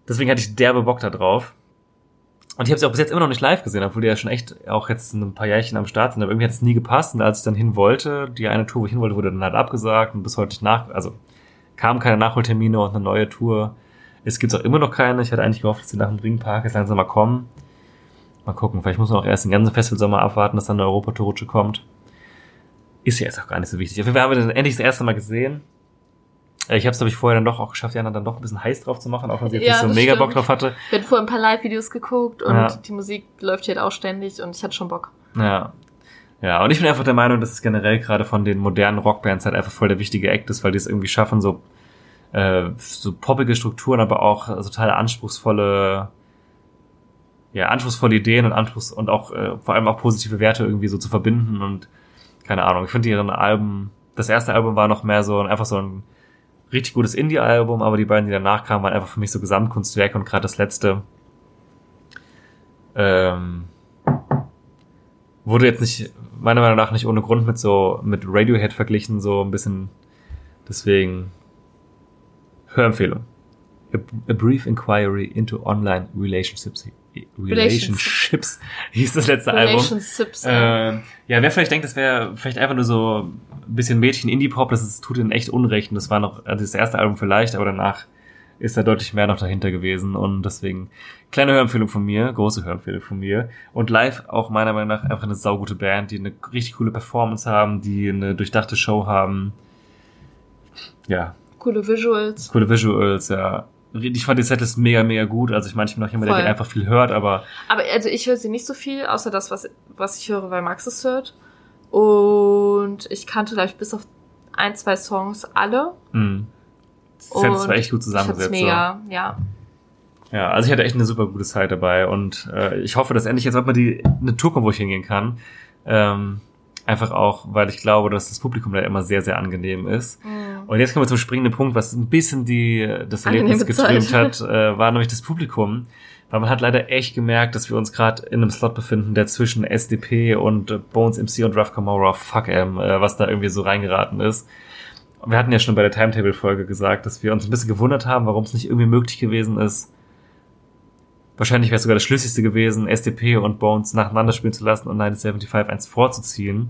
deswegen hatte ich derbe Bock da drauf. Und ich habe sie auch bis jetzt immer noch nicht live gesehen, obwohl die ja schon echt auch jetzt ein paar Jährchen am Start sind. Aber irgendwie hat es nie gepasst. Und als ich dann hin wollte, die eine Tour, wo ich hin wollte, wurde dann halt abgesagt. Und bis heute nicht nach, also kamen keine Nachholtermine und eine neue Tour. Es gibt auch immer noch keine. Ich hatte eigentlich gehofft, dass sie nach dem Ringpark jetzt langsam mal kommen. Mal gucken. Vielleicht muss man auch erst den ganzen Festivalsommer abwarten, dass dann eine Europatour-Rutsche kommt. Ist ja jetzt auch gar nicht so wichtig. Auf jeden Fall haben wir den endlich das erste Mal gesehen. Äh, ich habe es, glaube ich, vorher dann doch auch geschafft, Jana dann doch ein bisschen heiß drauf zu machen, auch wenn sie jetzt Ja, nicht so mega stimmt. Bock drauf hatte. Wir hatten vorher ein paar Live-Videos geguckt und Ja. die Musik läuft hier halt auch ständig und ich hatte schon Bock. Ja. Ja, und ich bin einfach der Meinung, dass es generell gerade von den modernen Rockbands halt einfach voll der wichtige Act ist, weil die es irgendwie schaffen, so, äh, so poppige Strukturen, aber auch total anspruchsvolle, ja, anspruchsvolle Ideen und Anspruchs und auch äh, vor allem auch positive Werte irgendwie so zu verbinden und keine Ahnung. Ich finde ihren Alben, das erste Album war noch mehr so ein, einfach so ein richtig gutes Indie-Album, aber die beiden, die danach kamen, waren einfach für mich so Gesamtkunstwerke und gerade das letzte ähm, wurde jetzt nicht, meiner Meinung nach nicht ohne Grund mit so, mit Radiohead verglichen, so ein bisschen, deswegen, Hörempfehlung. A, a Brief Inquiry into Online Relationships. Relationships hieß das letzte Album. Relationships. ja. Äh, ja, wer vielleicht denkt, das wäre vielleicht einfach nur so ein bisschen Mädchen-Indie-Pop, das ist, tut ihnen echt Unrecht. Und das war noch also das erste Album vielleicht, aber danach ist da deutlich mehr noch dahinter gewesen. Und deswegen kleine Hörempfehlung von mir, große Hörempfehlung von mir. Und live auch meiner Meinung nach einfach eine saugute Band, die eine richtig coole Performance haben, die eine durchdachte Show haben. Ja, Coole Visuals. coole Visuals, ja. Ich fand die Setlist mega, mega gut. Also ich meine, ich bin auch jemand, der Voll. die einfach viel hört, aber Aber also ich höre sie nicht so viel, außer das, was, was ich höre, weil Max es hört. Und ich kannte, glaube ich, bis auf ein, zwei Songs alle. mh. Das Setlist war echt gut zusammengesetzt. Ich so. mega, ja. Ja, also ich hatte echt eine super gute Zeit dabei und äh, ich hoffe, dass endlich jetzt auch mal die eine Tour kommt, wo ich hingehen kann. Ähm, einfach auch, weil ich glaube, dass das Publikum da immer sehr, sehr angenehm ist. Und jetzt kommen wir zum springenden Punkt, was ein bisschen die das Erlebnis getrübt hat, äh, war nämlich das Publikum. Weil man hat leider echt gemerkt, dass wir uns gerade in einem Slot befinden, der zwischen SDP und äh, Bones MC und Ruff Camora, fuck em, äh, was da irgendwie so reingeraten ist. Wir hatten ja schon bei der Timetable-Folge gesagt, dass wir uns ein bisschen gewundert haben, warum es nicht irgendwie möglich gewesen ist, wahrscheinlich wäre es sogar das Schlüssigste gewesen, SDP und Bones nacheinander spielen zu lassen und 1975 eins vorzuziehen.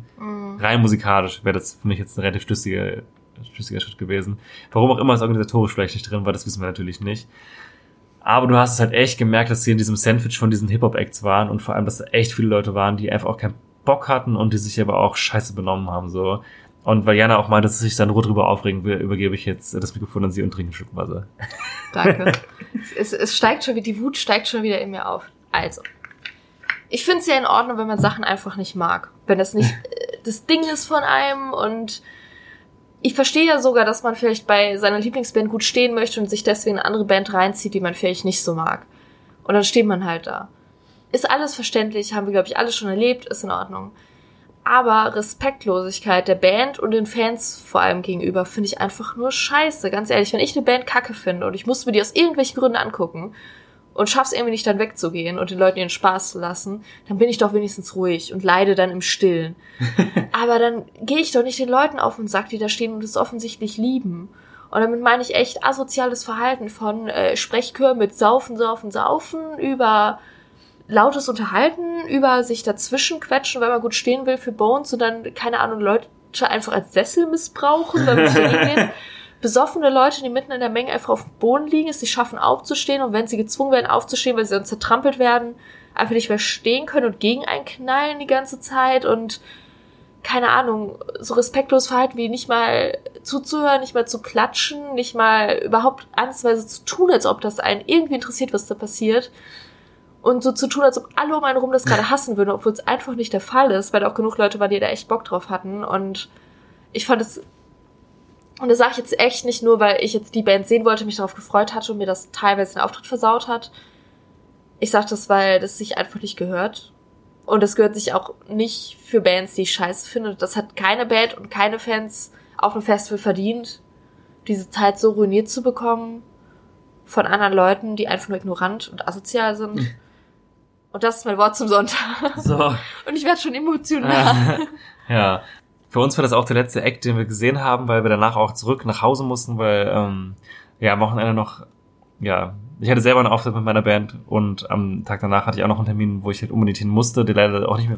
Rein musikalisch wäre das für mich jetzt ein relativ schlüssiger, schlüssiger Schritt gewesen. Warum auch immer es organisatorisch vielleicht nicht drin war, das wissen wir natürlich nicht. Aber du hast es halt echt gemerkt, dass sie in diesem Sandwich von diesen Hip-Hop-Acts waren und vor allem, dass da echt viele Leute waren, die einfach auch keinen Bock hatten und die sich aber auch scheiße benommen haben, so. Und weil Jana auch meinte, dass sie sich dann nur drüber aufregen will, übergebe ich jetzt das Mikrofon an sie und trinke ein Stück Wasser. Danke. es, es steigt schon wieder, die Wut steigt schon wieder in mir auf. Also. Ich finde es ja in Ordnung, wenn man Sachen einfach nicht mag. Wenn das nicht äh, das Ding ist von einem und ich verstehe ja sogar, dass man vielleicht bei seiner Lieblingsband gut stehen möchte und sich deswegen eine andere Band reinzieht, die man vielleicht nicht so mag. Und dann steht man halt da. Ist alles verständlich, haben wir, glaube ich, alle schon erlebt, ist in Ordnung. Aber Respektlosigkeit der Band und den Fans vor allem gegenüber finde ich einfach nur scheiße. Ganz ehrlich, wenn ich eine Band kacke finde und ich muss mir die aus irgendwelchen Gründen angucken und schaff's irgendwie nicht dann wegzugehen und den Leuten ihren Spaß zu lassen, dann bin ich doch wenigstens ruhig und leide dann im Stillen. Aber dann gehe ich doch nicht den Leuten auf den Sack, die da stehen und es offensichtlich lieben. Und damit meine ich echt asoziales Verhalten von äh, Sprechchör mit Saufen, Saufen, Saufen über lautes Unterhalten, über sich dazwischen quetschen, weil man gut stehen will für Bones und dann, keine Ahnung, Leute einfach als Sessel missbrauchen, weil man stehen Besoffene Leute, die mitten in der Menge einfach auf dem Boden liegen, es nicht schaffen aufzustehen und wenn sie gezwungen werden aufzustehen, weil sie dann zertrampelt werden, einfach nicht mehr stehen können und gegen einen knallen die ganze Zeit und keine Ahnung, so respektlos verhalten wie nicht mal zuzuhören, nicht mal zu klatschen, nicht mal überhaupt ansatzweise zu tun, als ob das einen irgendwie interessiert, was da passiert. Und so zu tun, als ob alle um einen rum das gerade hassen würden, obwohl es einfach nicht der Fall ist, weil da auch genug Leute waren, die da echt Bock drauf hatten. Und ich fand es, und das sage ich jetzt echt nicht nur, weil ich jetzt die Band sehen wollte, mich darauf gefreut hatte und mir das teilweise den Auftritt versaut hat. Ich sage das, weil das sich einfach nicht gehört. Und das gehört sich auch nicht für Bands, die ich scheiße finde. Das hat keine Band und keine Fans auf einem Festival verdient, diese Zeit so ruiniert zu bekommen von anderen Leuten, die einfach nur ignorant und asozial sind. Und das ist mein Wort zum Sonntag. So. Und ich werde schon emotional. ja. Für uns war das auch der letzte Act, den wir gesehen haben, weil wir danach auch zurück nach Hause mussten, weil ähm, ja am Wochenende noch, ja, ich hatte selber einen Auftritt mit meiner Band und am Tag danach hatte ich auch noch einen Termin, wo ich halt unbedingt hin musste, der leider auch nicht mehr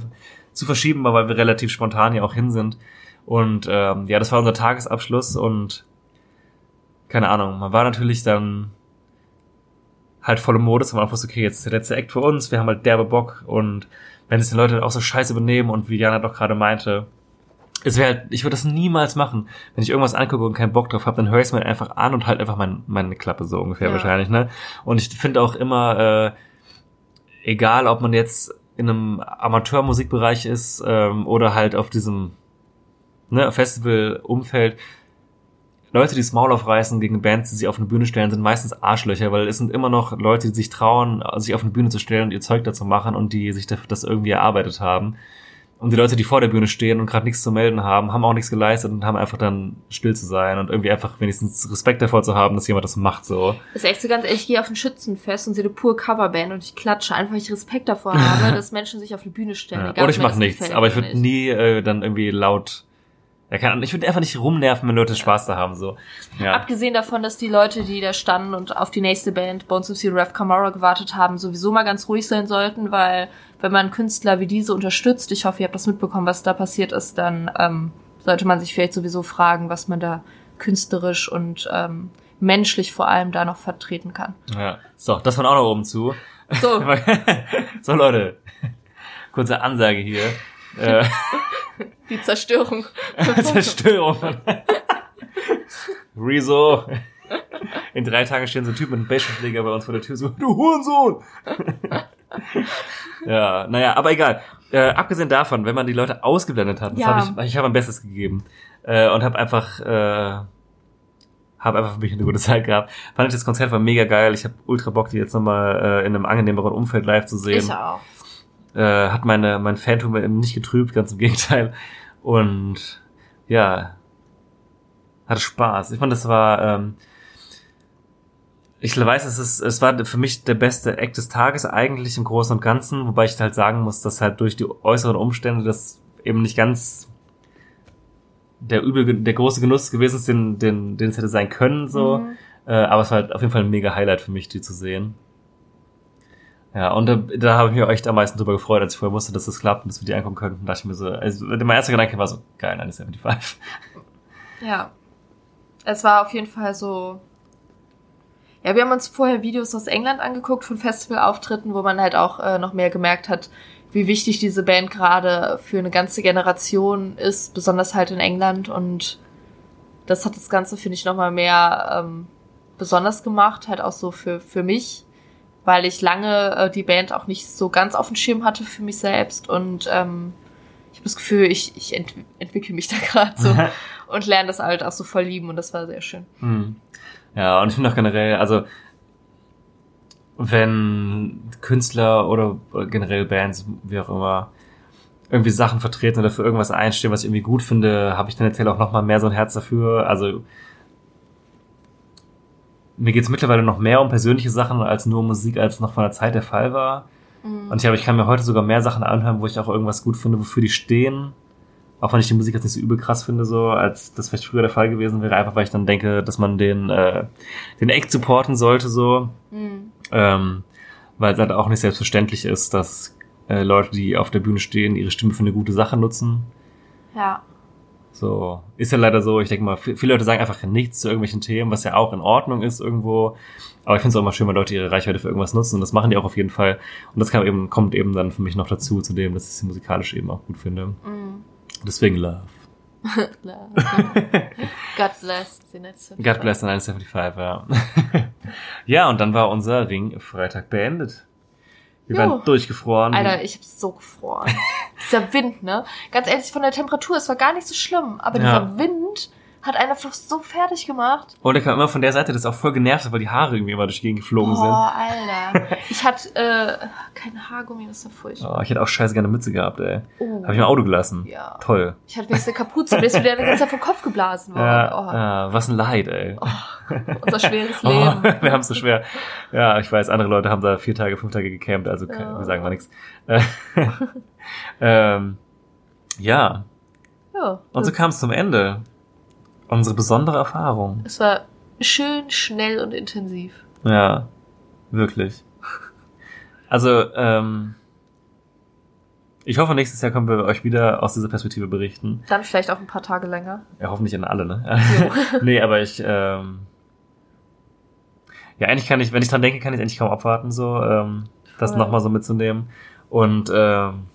zu verschieben war, weil wir relativ spontan ja auch hin sind. Und ähm, ja, das war unser Tagesabschluss und keine Ahnung, man war natürlich dann halt voll im Modus und man wusste, okay, jetzt ist der letzte Act für uns, wir haben halt derbe Bock und wenn sich die Leute auch so scheiße benehmen und wie Jana doch gerade meinte, es wäre halt, ich würde das niemals machen. Wenn ich irgendwas angucke und keinen Bock drauf habe, dann höre ich es mir einfach an und halt einfach mein, meine Klappe so ungefähr Ja. wahrscheinlich, ne? Und ich finde auch immer, äh, egal ob man jetzt in einem Amateurmusikbereich ist ähm, oder halt auf diesem ne, Festival-Umfeld, Leute, die das Maul aufreißen gegen Bands, die sich auf eine Bühne stellen, sind meistens Arschlöcher, weil es sind immer noch Leute, die sich trauen, sich auf eine Bühne zu stellen und ihr Zeug dazu machen und die sich dafür das irgendwie erarbeitet haben. Und die Leute, die vor der Bühne stehen und gerade nichts zu melden haben, haben auch nichts geleistet und haben einfach dann still zu sein und irgendwie einfach wenigstens Respekt davor zu haben, dass jemand das macht so. Das ist echt so ganz ehrlich, ich gehe auf ein Schützenfest und sehe eine pure Coverband und ich klatsche einfach, weil ich Respekt davor habe, dass Menschen sich auf die Bühne stellen. Ja. Oder ich mache nichts, aber ich würde nie äh, dann irgendwie laut. Ja, keine Ahnung, ich würde einfach nicht rumnerven, wenn Leute Spaß da haben so. Ja. Abgesehen davon, dass die Leute, die da standen und auf die nächste Band, Bones of Steel, Rev Camara gewartet haben, sowieso mal ganz ruhig sein sollten, weil wenn man Künstler wie diese unterstützt, ich hoffe, ihr habt das mitbekommen, was da passiert ist, dann ähm, sollte man sich vielleicht sowieso fragen, was man da künstlerisch und ähm, menschlich vor allem da noch vertreten kann. ja. So, das von auch noch oben zu. So, so Leute, kurze Ansage hier. Äh, die Zerstörung. Zerstörung. Rezo. In drei Tagen stehen so ein Typ mit einem Baseballschläger bei uns vor der Tür so, du Hurensohn! ja, naja, aber egal. Äh, abgesehen davon, wenn man die Leute ausgeblendet hat, Ja. hab ich, ich habe mein Bestes gegeben äh, und habe einfach, äh, habe einfach für mich eine gute Zeit gehabt. Fand ich das Konzert war mega geil. Ich habe ultra Bock, die jetzt nochmal äh, in einem angenehmeren Umfeld live zu sehen Ich auch. Äh, hat meine mein Phantom eben nicht getrübt, ganz im Gegenteil. Und ja, hatte Spaß. Ich fand, das war, ähm, ich weiß, es ist, es war für mich der beste Act des Tages eigentlich im Großen und Ganzen, wobei ich halt sagen muss, dass halt durch die äußeren Umstände das eben nicht ganz der übel, der große Genuss gewesen ist, den, den, den es hätte sein können, so. Mhm. Äh, aber es war halt auf jeden Fall ein mega Highlight für mich, die zu sehen. Ja, und da, da habe ich mich echt am meisten drüber gefreut, als ich vorher wusste, dass das klappt und dass wir die angucken könnten. Da dachte ich mir so, also mein erster Gedanke war so, geil, 975. Ja. Es war auf jeden Fall so. Ja, wir haben uns vorher Videos aus England angeguckt von Festivalauftritten, wo man halt auch äh, noch mehr gemerkt hat, wie wichtig diese Band gerade für eine ganze Generation ist, besonders halt in England. Und das hat das Ganze, finde ich, nochmal mehr ähm, besonders gemacht, halt auch so für, für mich, weil ich lange äh, die Band auch nicht so ganz auf dem Schirm hatte für mich selbst. Und ähm, ich habe das Gefühl, ich, ich ent entwickle mich da gerade so und lerne das halt auch so voll lieben und das war sehr schön. Hm. Ja, und ich finde auch generell, also wenn Künstler oder generell Bands, wie auch immer, irgendwie Sachen vertreten oder für irgendwas einstehen, was ich irgendwie gut finde, habe ich tendenziell auch noch mal mehr so ein Herz dafür. Also mir geht's mittlerweile noch mehr um persönliche Sachen als nur um Musik, als noch von der Zeit der Fall war. Und ich glaube, ich kann mir heute sogar mehr Sachen anhören, wo ich auch irgendwas gut finde, wofür die stehen. Auch wenn ich die Musik jetzt nicht so übel krass finde, so, als das vielleicht früher der Fall gewesen wäre, einfach weil ich dann denke, dass man den, äh, den Act supporten sollte, so. Mhm. Ähm, weil es halt auch nicht selbstverständlich ist, dass äh, Leute, die auf der Bühne stehen, ihre Stimme für eine gute Sache nutzen. Ja. So, ist ja leider so, ich denke mal, vi- viele Leute sagen einfach nichts zu irgendwelchen Themen, was ja auch in Ordnung ist irgendwo. Aber ich finde es auch immer schön, wenn Leute ihre Reichweite für irgendwas nutzen und das machen die auch auf jeden Fall. Und das kann eben, kommt eben dann für mich noch dazu, zu dem, dass ich sie musikalisch eben auch gut finde. Mhm. Deswegen Love. God bless the Netz. God bless the 975, ja. ja, und dann war unser Ring Freitag beendet. Wir Jo. waren durchgefroren. Alter, ich hab so gefroren. dieser Wind, ne? Ganz ehrlich, von der Temperatur, es war gar nicht so schlimm, aber Ja. dieser Wind hat einen einfach so fertig gemacht. Und er kam immer von der Seite, das ist auch voll genervt, weil die Haare irgendwie immer durch die Gegend geflogen Boah, Alter. Ich hatte äh, kein Haargummi, das war sind. furchtbar. Oh, ich hätte auch scheiße gerne Mütze gehabt, ey. Oh. Habe ich im Auto gelassen. Ja. Toll. Ich hatte wenigstens eine Kapuze, ist wieder die ganze Zeit vom Kopf geblasen worden. Ja, ja, was ein Leid, ey. Oh, unser schweres Oh, Leben. wir haben es so schwer. Ja, ich weiß, andere Leute haben da vier Tage, fünf Tage gecampt, also Ja. wir sagen mal nichts. ähm, ja, Ja. und so kam es zum Ende. Unsere besondere Erfahrung. Es war schön, schnell und intensiv. Ja, wirklich. Also, ähm, ich hoffe, nächstes Jahr können wir euch wieder aus dieser Perspektive berichten. Dann vielleicht auch ein paar Tage länger. Ja, hoffentlich an alle, ne? nee, aber ich, ähm, ja, eigentlich kann ich, wenn ich dran denke, kann ich endlich kaum abwarten, so, ähm, das nochmal so mitzunehmen. Und, ähm,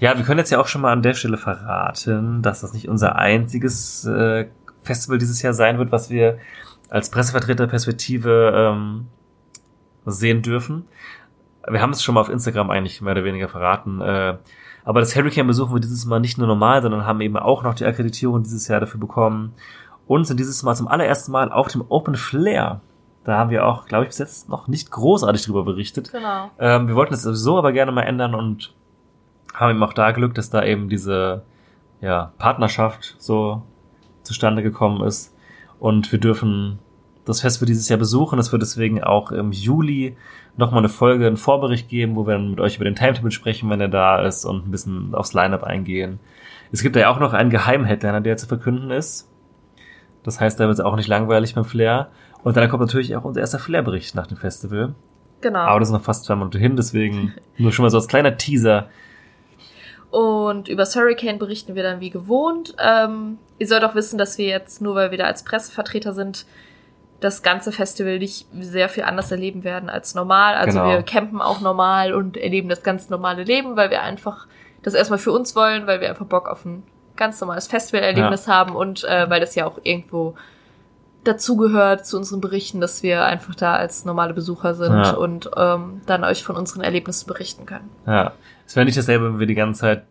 ja, wir können jetzt ja auch schon mal an der Stelle verraten, dass das nicht unser einziges äh, Festival dieses Jahr sein wird, was wir als Pressevertreterperspektive ähm, sehen dürfen. Wir haben es schon mal auf Instagram eigentlich mehr oder weniger verraten. Äh, aber das Hurricane besuchen wir dieses Mal nicht nur normal, sondern haben eben auch noch die Akkreditierung dieses Jahr dafür bekommen. Und sind dieses Mal zum allerersten Mal auf dem Open Flair. Da haben wir auch, glaube ich, bis jetzt noch nicht großartig drüber berichtet. Genau. Ähm, wir wollten das sowieso aber gerne mal ändern und haben eben auch da Glück, dass da eben diese ja, Partnerschaft so zustande gekommen ist. Und wir dürfen das Festival dieses Jahr besuchen. Es wird deswegen auch im Juli nochmal eine Folge, einen Vorbericht geben, wo wir dann mit euch über den Timetable sprechen, wenn er da ist und ein bisschen aufs Line-Up eingehen. Es gibt ja auch noch einen Geheim-Headliner, der zu verkünden ist. Das heißt, da wird es auch nicht langweilig beim Flair. Und dann kommt natürlich auch unser erster Flair-Bericht nach dem Festival. Genau. Aber das ist noch fast zwei Monate hin, deswegen nur schon mal so als kleiner Teaser. Und über Hurricane berichten wir dann wie gewohnt. Ähm, ihr sollt auch wissen, dass wir jetzt, nur weil wir da als Pressevertreter sind, das ganze Festival nicht sehr viel anders erleben werden als normal. Also Genau. wir campen auch normal und erleben das ganz normale Leben, weil wir einfach das erstmal für uns wollen, weil wir einfach Bock auf ein ganz normales Festivalerlebnis haben und äh, weil das ja auch irgendwo dazugehört zu unseren Berichten, dass wir einfach da als normale Besucher sind Ja. und ähm, dann euch von unseren Erlebnissen berichten können. Ja. Es wäre nicht dasselbe, wenn wir die ganze Zeit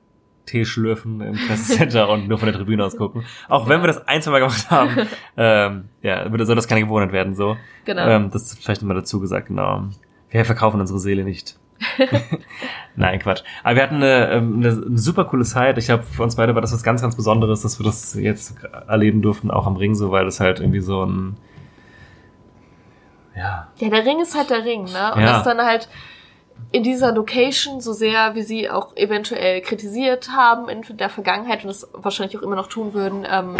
Tee schlürfen im Pressecenter und nur von der Tribüne aus gucken. Auch wenn wir das ein, zwei Mal gemacht haben. ähm, ja, würde- soll das keine Gewohnheit werden, so. Genau. Ähm, das ist vielleicht immer dazu gesagt, genau. Wir verkaufen unsere Seele nicht. Nein, Quatsch. Aber wir hatten eine, ähm, eine, eine super coole Zeit. Ich glaube, für uns beide war das was ganz, ganz Besonderes, dass wir das jetzt erleben durften, auch am Ring so, weil das halt irgendwie so ein ja, Ja, der Ring ist halt der Ring, ne? Und Ja. das dann halt in dieser Location, so sehr wie sie auch eventuell kritisiert haben in der Vergangenheit und das wahrscheinlich auch immer noch tun würden, ähm,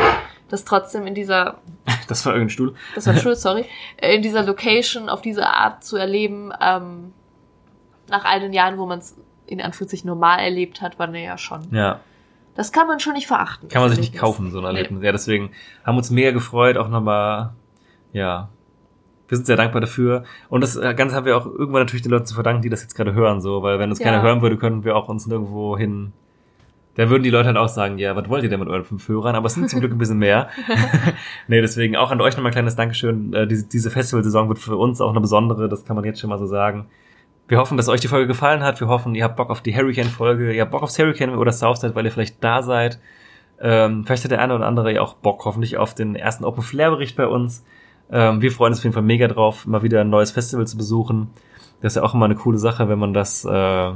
das trotzdem in dieser, das war irgendein Stuhl. das war schuld, sorry, äh, in dieser Location auf diese Art zu erleben, ähm, nach all den Jahren, wo man es in Anführungszeichen normal erlebt hat, war ja schon. Ja. Das kann man schon nicht verachten. Kann man sich nicht kaufen, so ein Nee. Erlebnis. Ja, deswegen haben uns mega gefreut, auch nochmal, ja. Wir sind sehr dankbar dafür. Und das äh, Ganze haben wir auch irgendwann natürlich den Leuten zu verdanken, die das jetzt gerade hören, so, weil wenn uns Ja. keiner hören würde, könnten wir auch uns nirgendwo hin. Da würden die Leute halt auch sagen, ja, was wollt ihr denn mit euren fünf Hörern? Aber es sind zum Glück ein bisschen mehr. nee, deswegen auch an euch nochmal ein kleines Dankeschön. Äh, diese, diese Festivalsaison wird für uns auch eine besondere, das kann man jetzt schon mal so sagen. Wir hoffen, dass euch die Folge gefallen hat. Wir hoffen, ihr habt Bock auf die Hurricane-Folge. Ihr habt Bock aufs Hurricane oder Southside, weil ihr vielleicht da seid. Ähm, vielleicht hat der eine oder andere ja auch Bock, hoffentlich auf den ersten Open Flair Bericht bei uns. Ähm, wir freuen uns auf jeden Fall mega drauf, mal wieder ein neues Festival zu besuchen. Das ist ja auch immer eine coole Sache, wenn man das äh,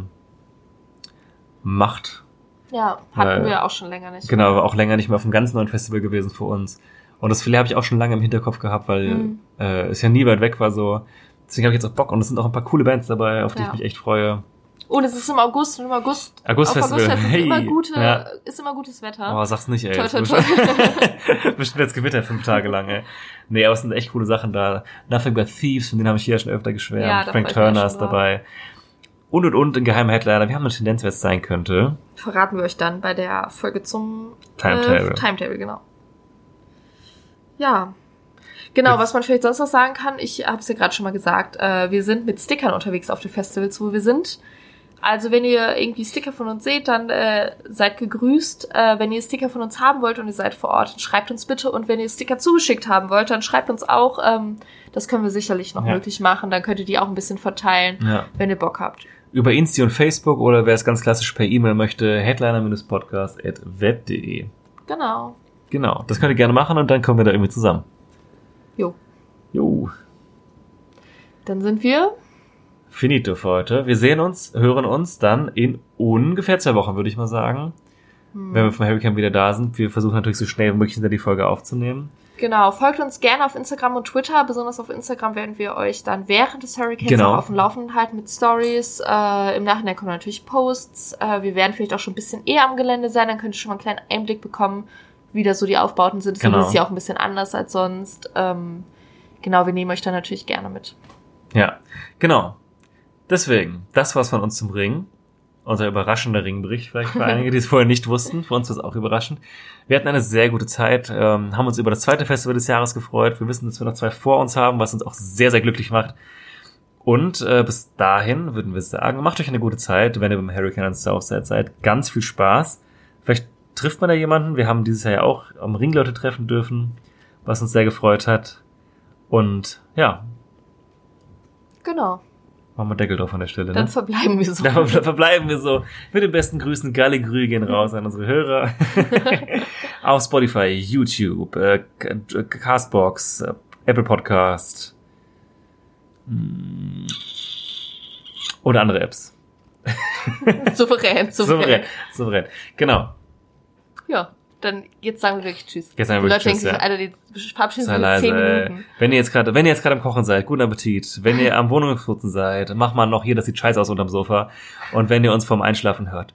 macht. Ja, hatten Weil- wir auch schon länger nicht. Genau, war auch länger nicht mehr auf einem ganz neuen Festival gewesen für uns. Und das Filet habe ich auch schon lange im Hinterkopf gehabt, weil Mhm. äh, es ja nie weit weg war so. Deswegen habe ich jetzt auch Bock und es sind auch ein paar coole Bands dabei, auf die Ja. ich mich echt freue. Und es ist im August und im August. Augustfestival, Auf Augustfest ist hey. immer gute, Ja. ist immer gutes Wetter. Oh, sag's nicht, ey. Toi, Es toi, toi. bestimmt- jetzt Gewitter fünf Tage lang, ey. Nee, aber es sind echt coole Sachen da. Nothing but Thieves, von denen habe ich hier ja schon öfter geschwärmt. Ja, Frank Turner ist dabei. Und und und ein geheimer Headliner. Wir haben eine Tendenz, wer es sein könnte. Verraten wir euch dann bei der Folge zum Timetable. Äh, Timetable, genau. Ja. Genau, was man vielleicht sonst noch sagen kann, ich habe es ja gerade schon mal gesagt, äh, wir sind mit Stickern unterwegs auf den Festivals, wo wir sind. Also wenn ihr irgendwie Sticker von uns seht, dann äh, seid gegrüßt. Äh, wenn ihr Sticker von uns haben wollt und ihr seid vor Ort, dann schreibt uns bitte. Und wenn ihr Sticker zugeschickt haben wollt, dann schreibt uns auch. Ähm, das können wir sicherlich noch Ja. möglich machen. Dann könnt ihr die auch ein bisschen verteilen, Ja. wenn ihr Bock habt. Über Insti und Facebook oder wer es ganz klassisch per E-Mail möchte, headliner-podcast.web.de. Genau. Genau, das könnt ihr gerne machen und dann kommen wir da irgendwie zusammen. Jo. Jo. Dann sind wir Finito für heute. Wir sehen uns, hören uns dann in ungefähr zwei Wochen, würde ich mal sagen. Hm. Wenn wir vom Hurricane wieder da sind. Wir versuchen natürlich so schnell wie möglich hinter die Folge aufzunehmen. Genau, folgt uns gerne auf Instagram und Twitter. Besonders auf Instagram werden wir euch dann während des Hurricanes Genau. auch auf dem Laufenden halten mit Stories. Äh, Im Nachhinein kommen natürlich Posts. Äh, wir werden vielleicht auch schon ein bisschen eher am Gelände sein. Dann könnt ihr schon mal einen kleinen Einblick bekommen, wie da so die Aufbauten sind. Genau. Das ist ja auch ein bisschen anders als sonst. Ähm, genau, wir nehmen euch da natürlich gerne mit. Ja, genau. Deswegen, das war's von uns zum Ring. Unser überraschender Ringbericht vielleicht für einige, die es vorher nicht wussten. Für uns war es auch überraschend. Wir hatten eine sehr gute Zeit, ähm, haben uns über das zweite Festival des Jahres gefreut. Wir wissen, dass wir noch zwei vor uns haben, was uns auch sehr, sehr glücklich macht. Und äh, bis dahin würden wir sagen, macht euch eine gute Zeit, wenn ihr beim Hurricane an Southside seid. Ganz viel Spaß. Vielleicht trifft man da jemanden. Wir haben dieses Jahr ja auch am Ring Leute treffen dürfen, was uns sehr gefreut hat. Und ja, Genau, machen wir Deckel drauf an der Stelle. dann Ne? verbleiben wir so. Da ver- verbleiben wir so. Mit den besten Grüßen. Galle Grü gehen raus an unsere Hörer. Auf Spotify, YouTube, äh, K- Castbox, äh, Apple Podcast. mm, Oder andere Apps. souverän, souverän. Souverän. Souverän. Genau. Ja, dann jetzt sagen wir wirklich Tschüss. Jetzt sagen wir Leute Tschüss, denken sich, ja. Alter, die verabschieden sich in leise. zehn ey. Minuten. Wenn ihr jetzt gerade, wenn ihr jetzt gerade am Kochen seid, guten Appetit. Wenn ihr am Wohnungsputzen seid, macht mal noch hier, das sieht scheiße aus unterm Sofa. Und wenn ihr uns vorm Einschlafen hört.